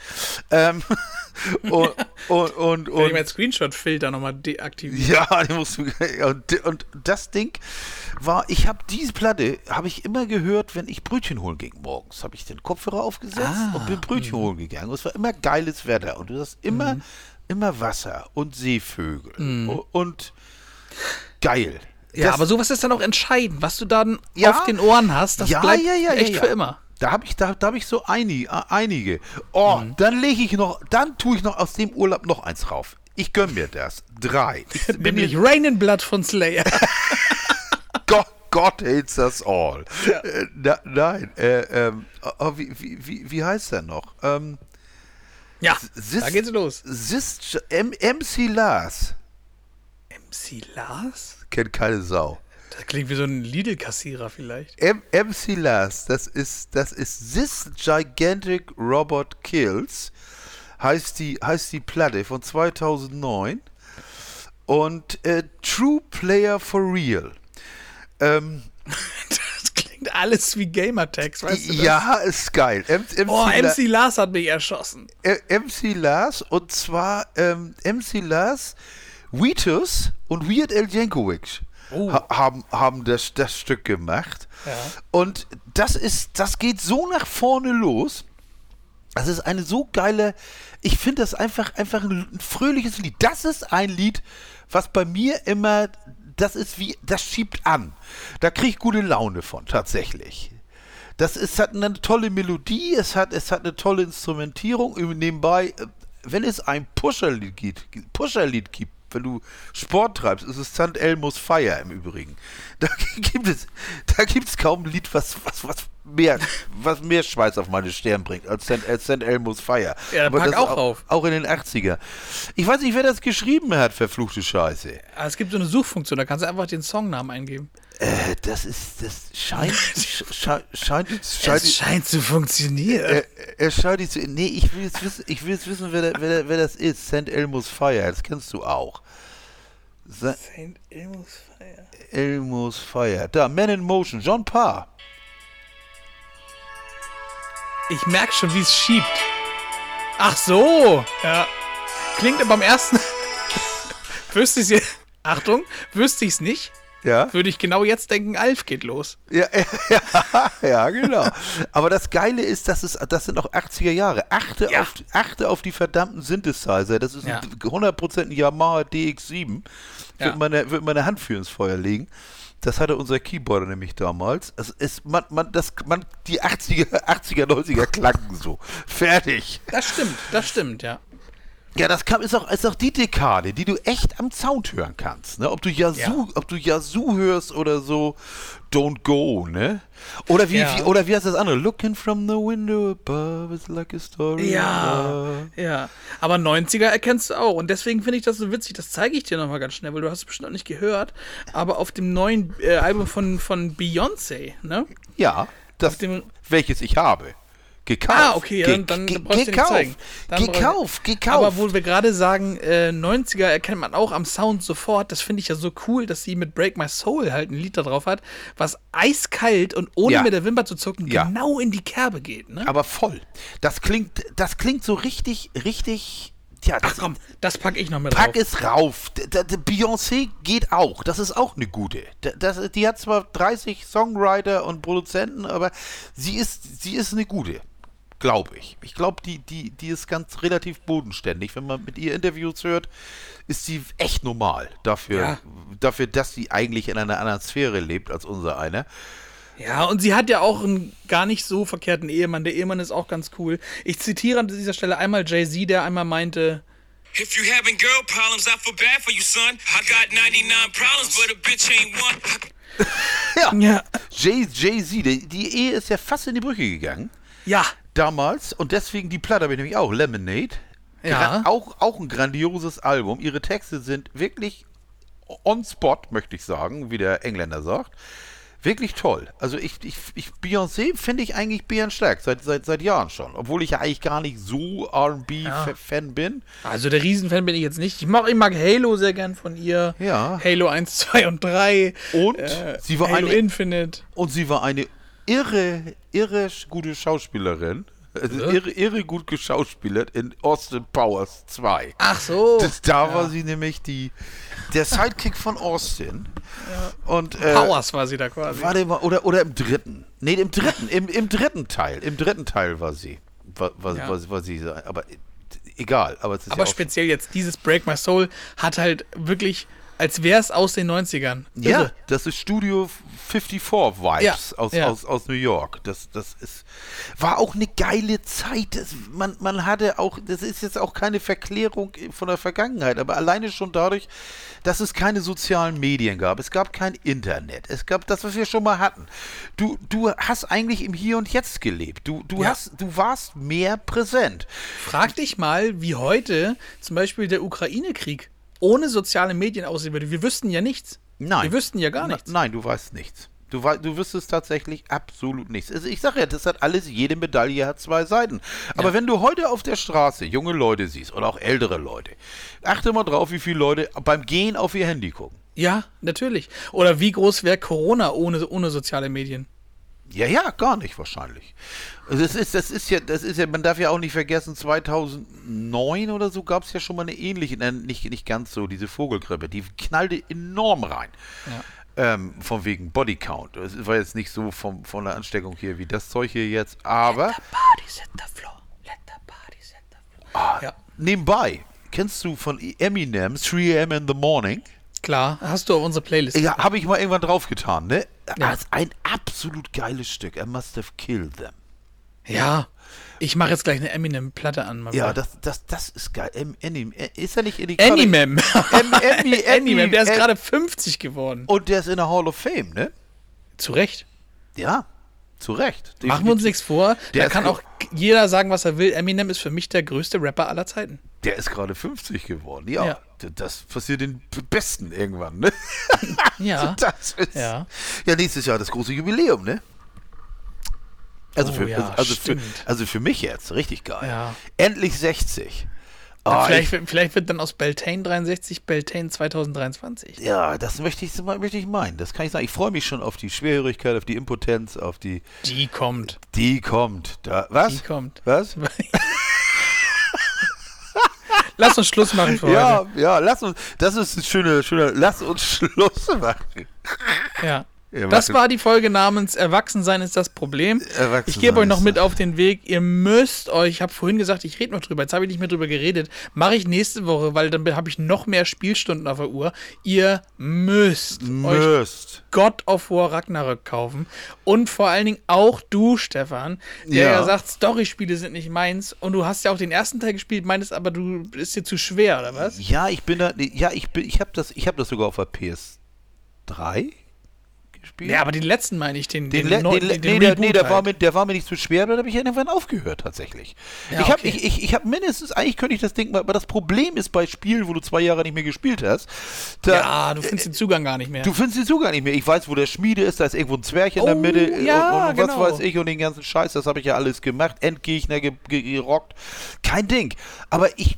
Ähm, und, und, und, Wenn ich und, meinen Screenshot-Filter nochmal deaktiviere. ja, den musst du, und, und das Ding war, ich habe diese Platte, habe ich immer gehört, wenn ich Brötchen holen ging morgens. Habe ich den Kopfhörer aufgesetzt Ah, und bin Brötchen holen gegangen. Und es war immer geiles Wetter und du hast immer, Mhm. immer Wasser und Seevögel und, und geil. Ja, aber sowas ist dann auch entscheidend, was du dann Ja. auf den Ohren hast. Das ja, bleibt ja, ja, echt ja, ja. für immer. Da habe ich, da, da hab ich so einige. einige. Oh, dann lege ich noch, dann tue ich noch aus dem Urlaub noch eins rauf. Ich gönn mir das. Drei. Ich Nämlich Rain in Blood von Slayer. God, God hates us all. Äh, na, nein, äh, ähm, oh, wie, wie, wie, heißt der noch? Ähm, ja, Sis- da geht's los. Sis, M, MC Lars. MC Lars? Kennt keine Sau. Das klingt wie so ein Lidl-Kassierer vielleicht. M MC Last, das ist, das ist This Gigantic Robot Kills, heißt die, heißt die Platte von 2009 und äh, True Player for Real. Ähm, Das klingt alles wie Gamertags, weißt du das? ja, ist geil. M MC, Oh, La- MC Lars hat mich erschossen. äh, MC Lars und zwar ähm, MC Lars, Wheatus und Weird Al Jankovic Oh. ha haben, haben das, das Stück gemacht. Ja. Und das ist, das geht so nach vorne los. Das ist eine so geile, ich finde das einfach, einfach ein, ein fröhliches Lied. Das ist ein Lied, was bei mir immer, das ist wie, das schiebt an. Da kriege ich gute Laune von, tatsächlich. Das ist, hat eine tolle Melodie, es hat, es hat eine tolle Instrumentierung. Nebenbei, äh, wenn es ein Pusherlied gibt, Pusherlied gibt, wenn du Sport treibst, ist es St. Elmo's Fire im Übrigen. Da gibt es, da gibt es kaum ein Lied, was, was, was mehr, was mehr Schweiß auf meine Stirn bringt als St. St. Elmo's Fire. Ja, dann pack das auch au- auf. Auch in den 80er. Ich weiß nicht, wer das geschrieben hat, verfluchte Scheiße. Ah, Es gibt so eine Suchfunktion, da kannst du einfach den Songnamen eingeben. Äh, das ist, das scheint, sch- scheint, scheint, scheint, Es scheint zu funktionieren. Er, er scheint nicht zu. Nee, ich will jetzt wissen, ich will jetzt wissen wer, da- wer, wer das ist. St. Elmo's Fire, das kennst du auch. St. Elmo's Fire. Elmo's Fire. Da, Man in Motion, John Parr. Ich merke schon, wie es schiebt. Ach so. Ja. Klingt aber beim ersten. wüsste ich es Achtung, wüsste ich es nicht, Ja? würde ich genau jetzt denken, Alf geht los. Ja, ja, ja, genau. Aber das Geile ist, dass es, das sind auch 80er Jahre. Achte, Ja. auf, achte auf die verdammten Synthesizer. Das ist Ja. ein 100% ein Yamaha DX7. Ja. Wird, meine, wird meine Hand für ins Feuer legen. Das hatte unser Keyboarder nämlich damals. Es ist, man, man, das, man, die 80er, 80er, 90er klangen so. Fertig. Das stimmt, das stimmt, ja. Ja, das kam, ist, auch, ist auch die Dekade, die du echt am Sound hören kannst. Ne? Ob, du Yazoo, Ja. ob du Yazoo hörst oder so Don't Go, ne? Oder wie, Ja. wie, oder wie heißt das andere? Looking from the window above is like a story. Ja, ja. Aber 90er erkennst du auch. Und deswegen finde ich das so witzig. Das zeige ich dir nochmal ganz schnell, weil du hast es bestimmt noch nicht gehört. Aber auf dem neuen äh, Album von, von Beyoncé, ne? Ja, das, dem- welches ich habe. Gekauft. Ah, okay, dann, dann ge- brauchst du nicht gekauft. zeigen. Dann gekauft, gekauft. Aber wo wir gerade sagen, äh, 90er erkennt man auch am Sound sofort. Das finde ich ja so cool, dass sie mit Break My Soul halt ein Lied da drauf hat, was eiskalt und ohne Ja. mit der Wimper zu zucken Ja. genau in die Kerbe geht. Ne? aber voll. Das klingt, das klingt so richtig, richtig. Ja, das, Ach komm, das packe ich noch mit Pack drauf. es rauf. Beyoncé geht auch. Das ist auch eine gute. Das, die hat zwar 30 Songwriter und Produzenten, aber sie ist, sie ist eine gute. Glaube ich. Ich glaube, die, die, die ist ganz relativ bodenständig. Wenn man mit ihr Interviews hört, ist sie echt normal. Dafür, Ja. dafür dass sie eigentlich in einer anderen Sphäre lebt als unser eine. Ja, und sie hat ja auch einen gar nicht so verkehrten Ehemann. Der Ehemann ist auch ganz cool. Ich zitiere an dieser Stelle einmal Jay-Z, der einmal meinte, If you having girl problems, I feel bad for you, son. I got 99 problems, but a bitch ain't one. ja, Jay- Jay-Z, die, die Ehe ist ja fast in die Brüche gegangen. ja, damals und deswegen die Platte habe ich nämlich auch, Lemonade. Ja. Auch, auch ein grandioses Album. Ihre Texte sind wirklich on spot, möchte ich sagen, wie der Engländer sagt. Wirklich toll. Also ich, ich, ich Beyoncé finde ich eigentlich bärenstark, seit, seit, seit Jahren schon. Obwohl ich ja eigentlich gar nicht so R&B-Fan bin. Also der Riesenfan bin ich jetzt nicht. Ich mag, ich mag Halo sehr gern von ihr. Ja. Halo 1, 2 und 3. Und Äh, sie war Halo eine Infinite. Und sie war eine irre, irre gute Schauspielerin. Also irre, irre gut geschauspielert in Austin Powers 2. Ach so. Das, da war sie nämlich die, der Sidekick von Austin. Und, äh, Powers war sie da quasi. Warte mal, oder, oder im dritten. Nee, im dritten, im, im dritten Teil. Im dritten Teil war sie. War, war, Ja. war, war sie, aber egal. Aber, Aber ja speziell jetzt dieses Break My Soul hat halt wirklich, als wäre es aus den 90ern. Ja, Irre. das ist Studio 54 Vibes Ja, aus, ja. Aus, aus New York. Das, das ist, war auch eine geile Zeit. Das, man, man hatte auch, das ist jetzt auch keine Verklärung von der Vergangenheit, aber alleine schon dadurch, dass es keine sozialen Medien gab. Es gab kein Internet. Es gab das, was wir schon mal hatten. Du, du hast eigentlich im Hier und Jetzt gelebt. Du, du, Ja. hast, du warst mehr präsent. Frag dich mal, wie heute zum Beispiel der Ukraine-Krieg ohne soziale Medien aussehen würde. Wir wüssten ja nichts. Nein. Wir wüssten ja gar nichts. Nein, du weißt nichts. Du, du wüsstest tatsächlich absolut nichts. Also ich sage ja, das hat alles, jede Medaille hat zwei Seiten. Aber wenn du heute auf der Straße junge Leute siehst oder auch ältere Leute, achte mal drauf, wie viele Leute beim Gehen auf ihr Handy gucken. Ja, natürlich. Oder wie groß wäre Corona ohne, ohne soziale Medien? Ja, ja, gar nicht wahrscheinlich. Also das ist, das ist ja, das ist ja, man darf ja auch nicht vergessen, 2009 oder so gab es ja schon mal eine ähnliche, äh, nicht, nicht ganz so, diese Vogelgrippe, die knallte enorm rein. Ähm, von wegen Bodycount. Es war jetzt nicht so vom, von der Ansteckung hier wie das Zeug hier jetzt, aber at the floor. Let the the floor. Ja, nebenbei, kennst du von Eminem 3am in the morning? klar. Hast du auf unsere Playlist. Ja, habe ich mal irgendwann draufgetan, ne? Ja. Das ist ein absolut geiles Stück. I must have killed them. Ja. Ich mache jetzt gleich eine Eminem-Platte an. Mal Ja, das, das, das ist geil. Em, Enim, äh, ist er nicht in die Eminem. Eminem, der ist gerade 50 geworden. Und der ist in der Hall of Fame, ne? Zu Recht. Ja, zu Recht. Machen wir uns nichts vor. Der da kann auch jeder sagen, was er will. Eminem ist für mich der größte Rapper aller Zeiten. Der ist gerade 50 geworden. Ja, Ja. Das passiert den Besten irgendwann, ne? Ja. Das ist, Ja. ja, nächstes Jahr das große Jubiläum, ne? Also, Oh für, ja, also, für, stimmt. also für mich jetzt, richtig geil. Ja. Endlich 60. Ah, vielleicht, wird- vielleicht wird dann aus Beltane 63 Beltane 2023. Ja, das möchte ich, möchte ich meinen. Das kann ich sagen. Ich freue mich schon auf die Schwerhörigkeit, auf die Impotenz, auf die. Die kommt. Die kommt. Da, was? Die kommt. Was? Lass uns Schluss machen für Ja, heute. ja, lass uns. Das ist ein schöner, schöner. Lass uns Schluss machen. Ja. Das war die Folge namens Erwachsensein ist das Problem. Ich gebe euch noch mit auf den Weg. Ihr müsst euch, ich habe vorhin gesagt, ich rede noch drüber, jetzt habe ich nicht mehr drüber geredet. Mache ich nächste Woche, weil dann habe ich noch mehr Spielstunden auf der Uhr. Ihr müsst euch Müsst. God of War Ragnarök kaufen. Und vor allen Dingen auch du, Stefan, der ja, Ja. sagt, Storyspiele sind nicht meins. Und du hast ja auch den ersten Teil gespielt, meintest aber, du ist dir zu schwer, oder was? Ja, ich bin da. Ja, ich bin. Ich habe das. Ich habe das sogar auf der PS3 gespielt. Ja, aber den letzten meine ich, den, Den, den, den, den nee, der, nee, der, war halt. mir, der war mir nicht zu schwer, da habe ich irgendwann aufgehört tatsächlich. Ja, ich habe okay. ich, ich, ich hab mindestens, eigentlich könnte ich das Ding mal, aber das Problem ist bei Spielen, wo du zwei Jahre nicht mehr gespielt hast, da, Ja, du findest den Zugang gar nicht mehr. du findest den Zugang nicht mehr. Ich weiß, wo der Schmiede ist, da ist irgendwo ein Zwerg in der Oh, Mitte äh, ja, und, und was genau. weiß ich und den ganzen Scheiß, das habe ich ja alles gemacht, Endgegner ge ge gerockt. Kein Ding. Aber ich,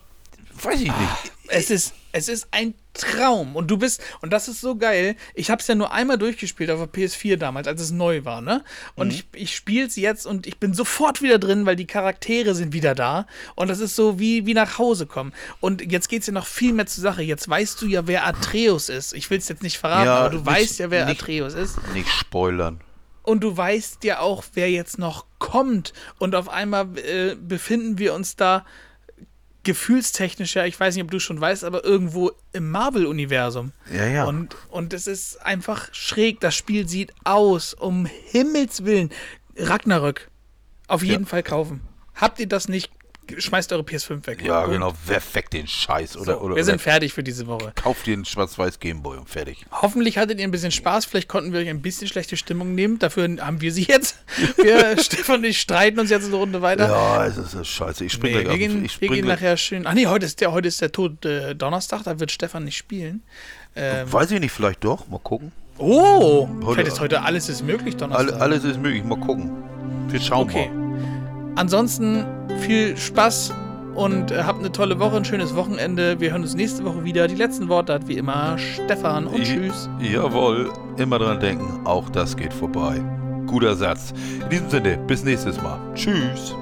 weiß ich nicht. Es ist, es ist ein Traum. Und du bist, und das ist so geil. Ich habe es ja nur einmal durchgespielt auf der PS4 damals, als es neu war, ne? Und Mhm. ich, ich spiele es jetzt und ich bin sofort wieder drin, weil die Charaktere sind wieder da. Und das ist so wie, wie nach Hause kommen. Und jetzt geht es ja noch viel mehr zur Sache. Jetzt weißt du ja, wer Atreus ist. Ich will es jetzt nicht verraten, Ja, aber du nicht- weißt ja, wer nicht- Atreus ist. Nicht spoilern. Und du weißt ja auch, wer jetzt noch kommt. Und auf einmal äh, befinden wir uns da gefühlstechnisch, ja, ich weiß nicht, ob du schon weißt, aber irgendwo im Marvel-Universum. Ja, ja. Und, und es ist einfach schräg. Das Spiel sieht aus. Um Himmels Willen. Ragnarök. Auf jeden Fall kaufen. Habt ihr das nicht? Schmeißt eure PS5 weg. Ja, Und genau. Wer weg den Scheiß oder, So, oder, wir sind fertig für diese Woche. kauft einen schwarz-weiß Gameboy und fertig. Hoffentlich hattet ihr ein bisschen Spaß. Vielleicht konnten wir euch ein bisschen schlechte Stimmung nehmen. Dafür haben wir sie jetzt. Wir, Stefan und ich, streiten uns jetzt eine Runde weiter. Ja, es ist, scheiße. Ich spring Nee, gleich wir auf den- gehen, ich wir spring gehen gleich- nachher schön. Ach nee, heute ist der, heute ist der Tod äh, Donnerstag, da wird Stefan nicht spielen. Ähm, Weiß ich nicht, vielleicht doch. Mal gucken. oh, Heute- vielleicht ist heute alles ist möglich Donnerstag. Alle, alles ist möglich. Mal gucken. Wir schauen okay. mal. Ansonsten viel Spaß und äh, habt eine tolle Woche, ein schönes Wochenende. Wir hören uns nächste Woche wieder. Die letzten Worte hat wie immer Stefan und tschüss. Jawohl. Immer dran denken. Auch das geht vorbei. Guter Satz. In diesem Sinne, bis nächstes Mal. Tschüss.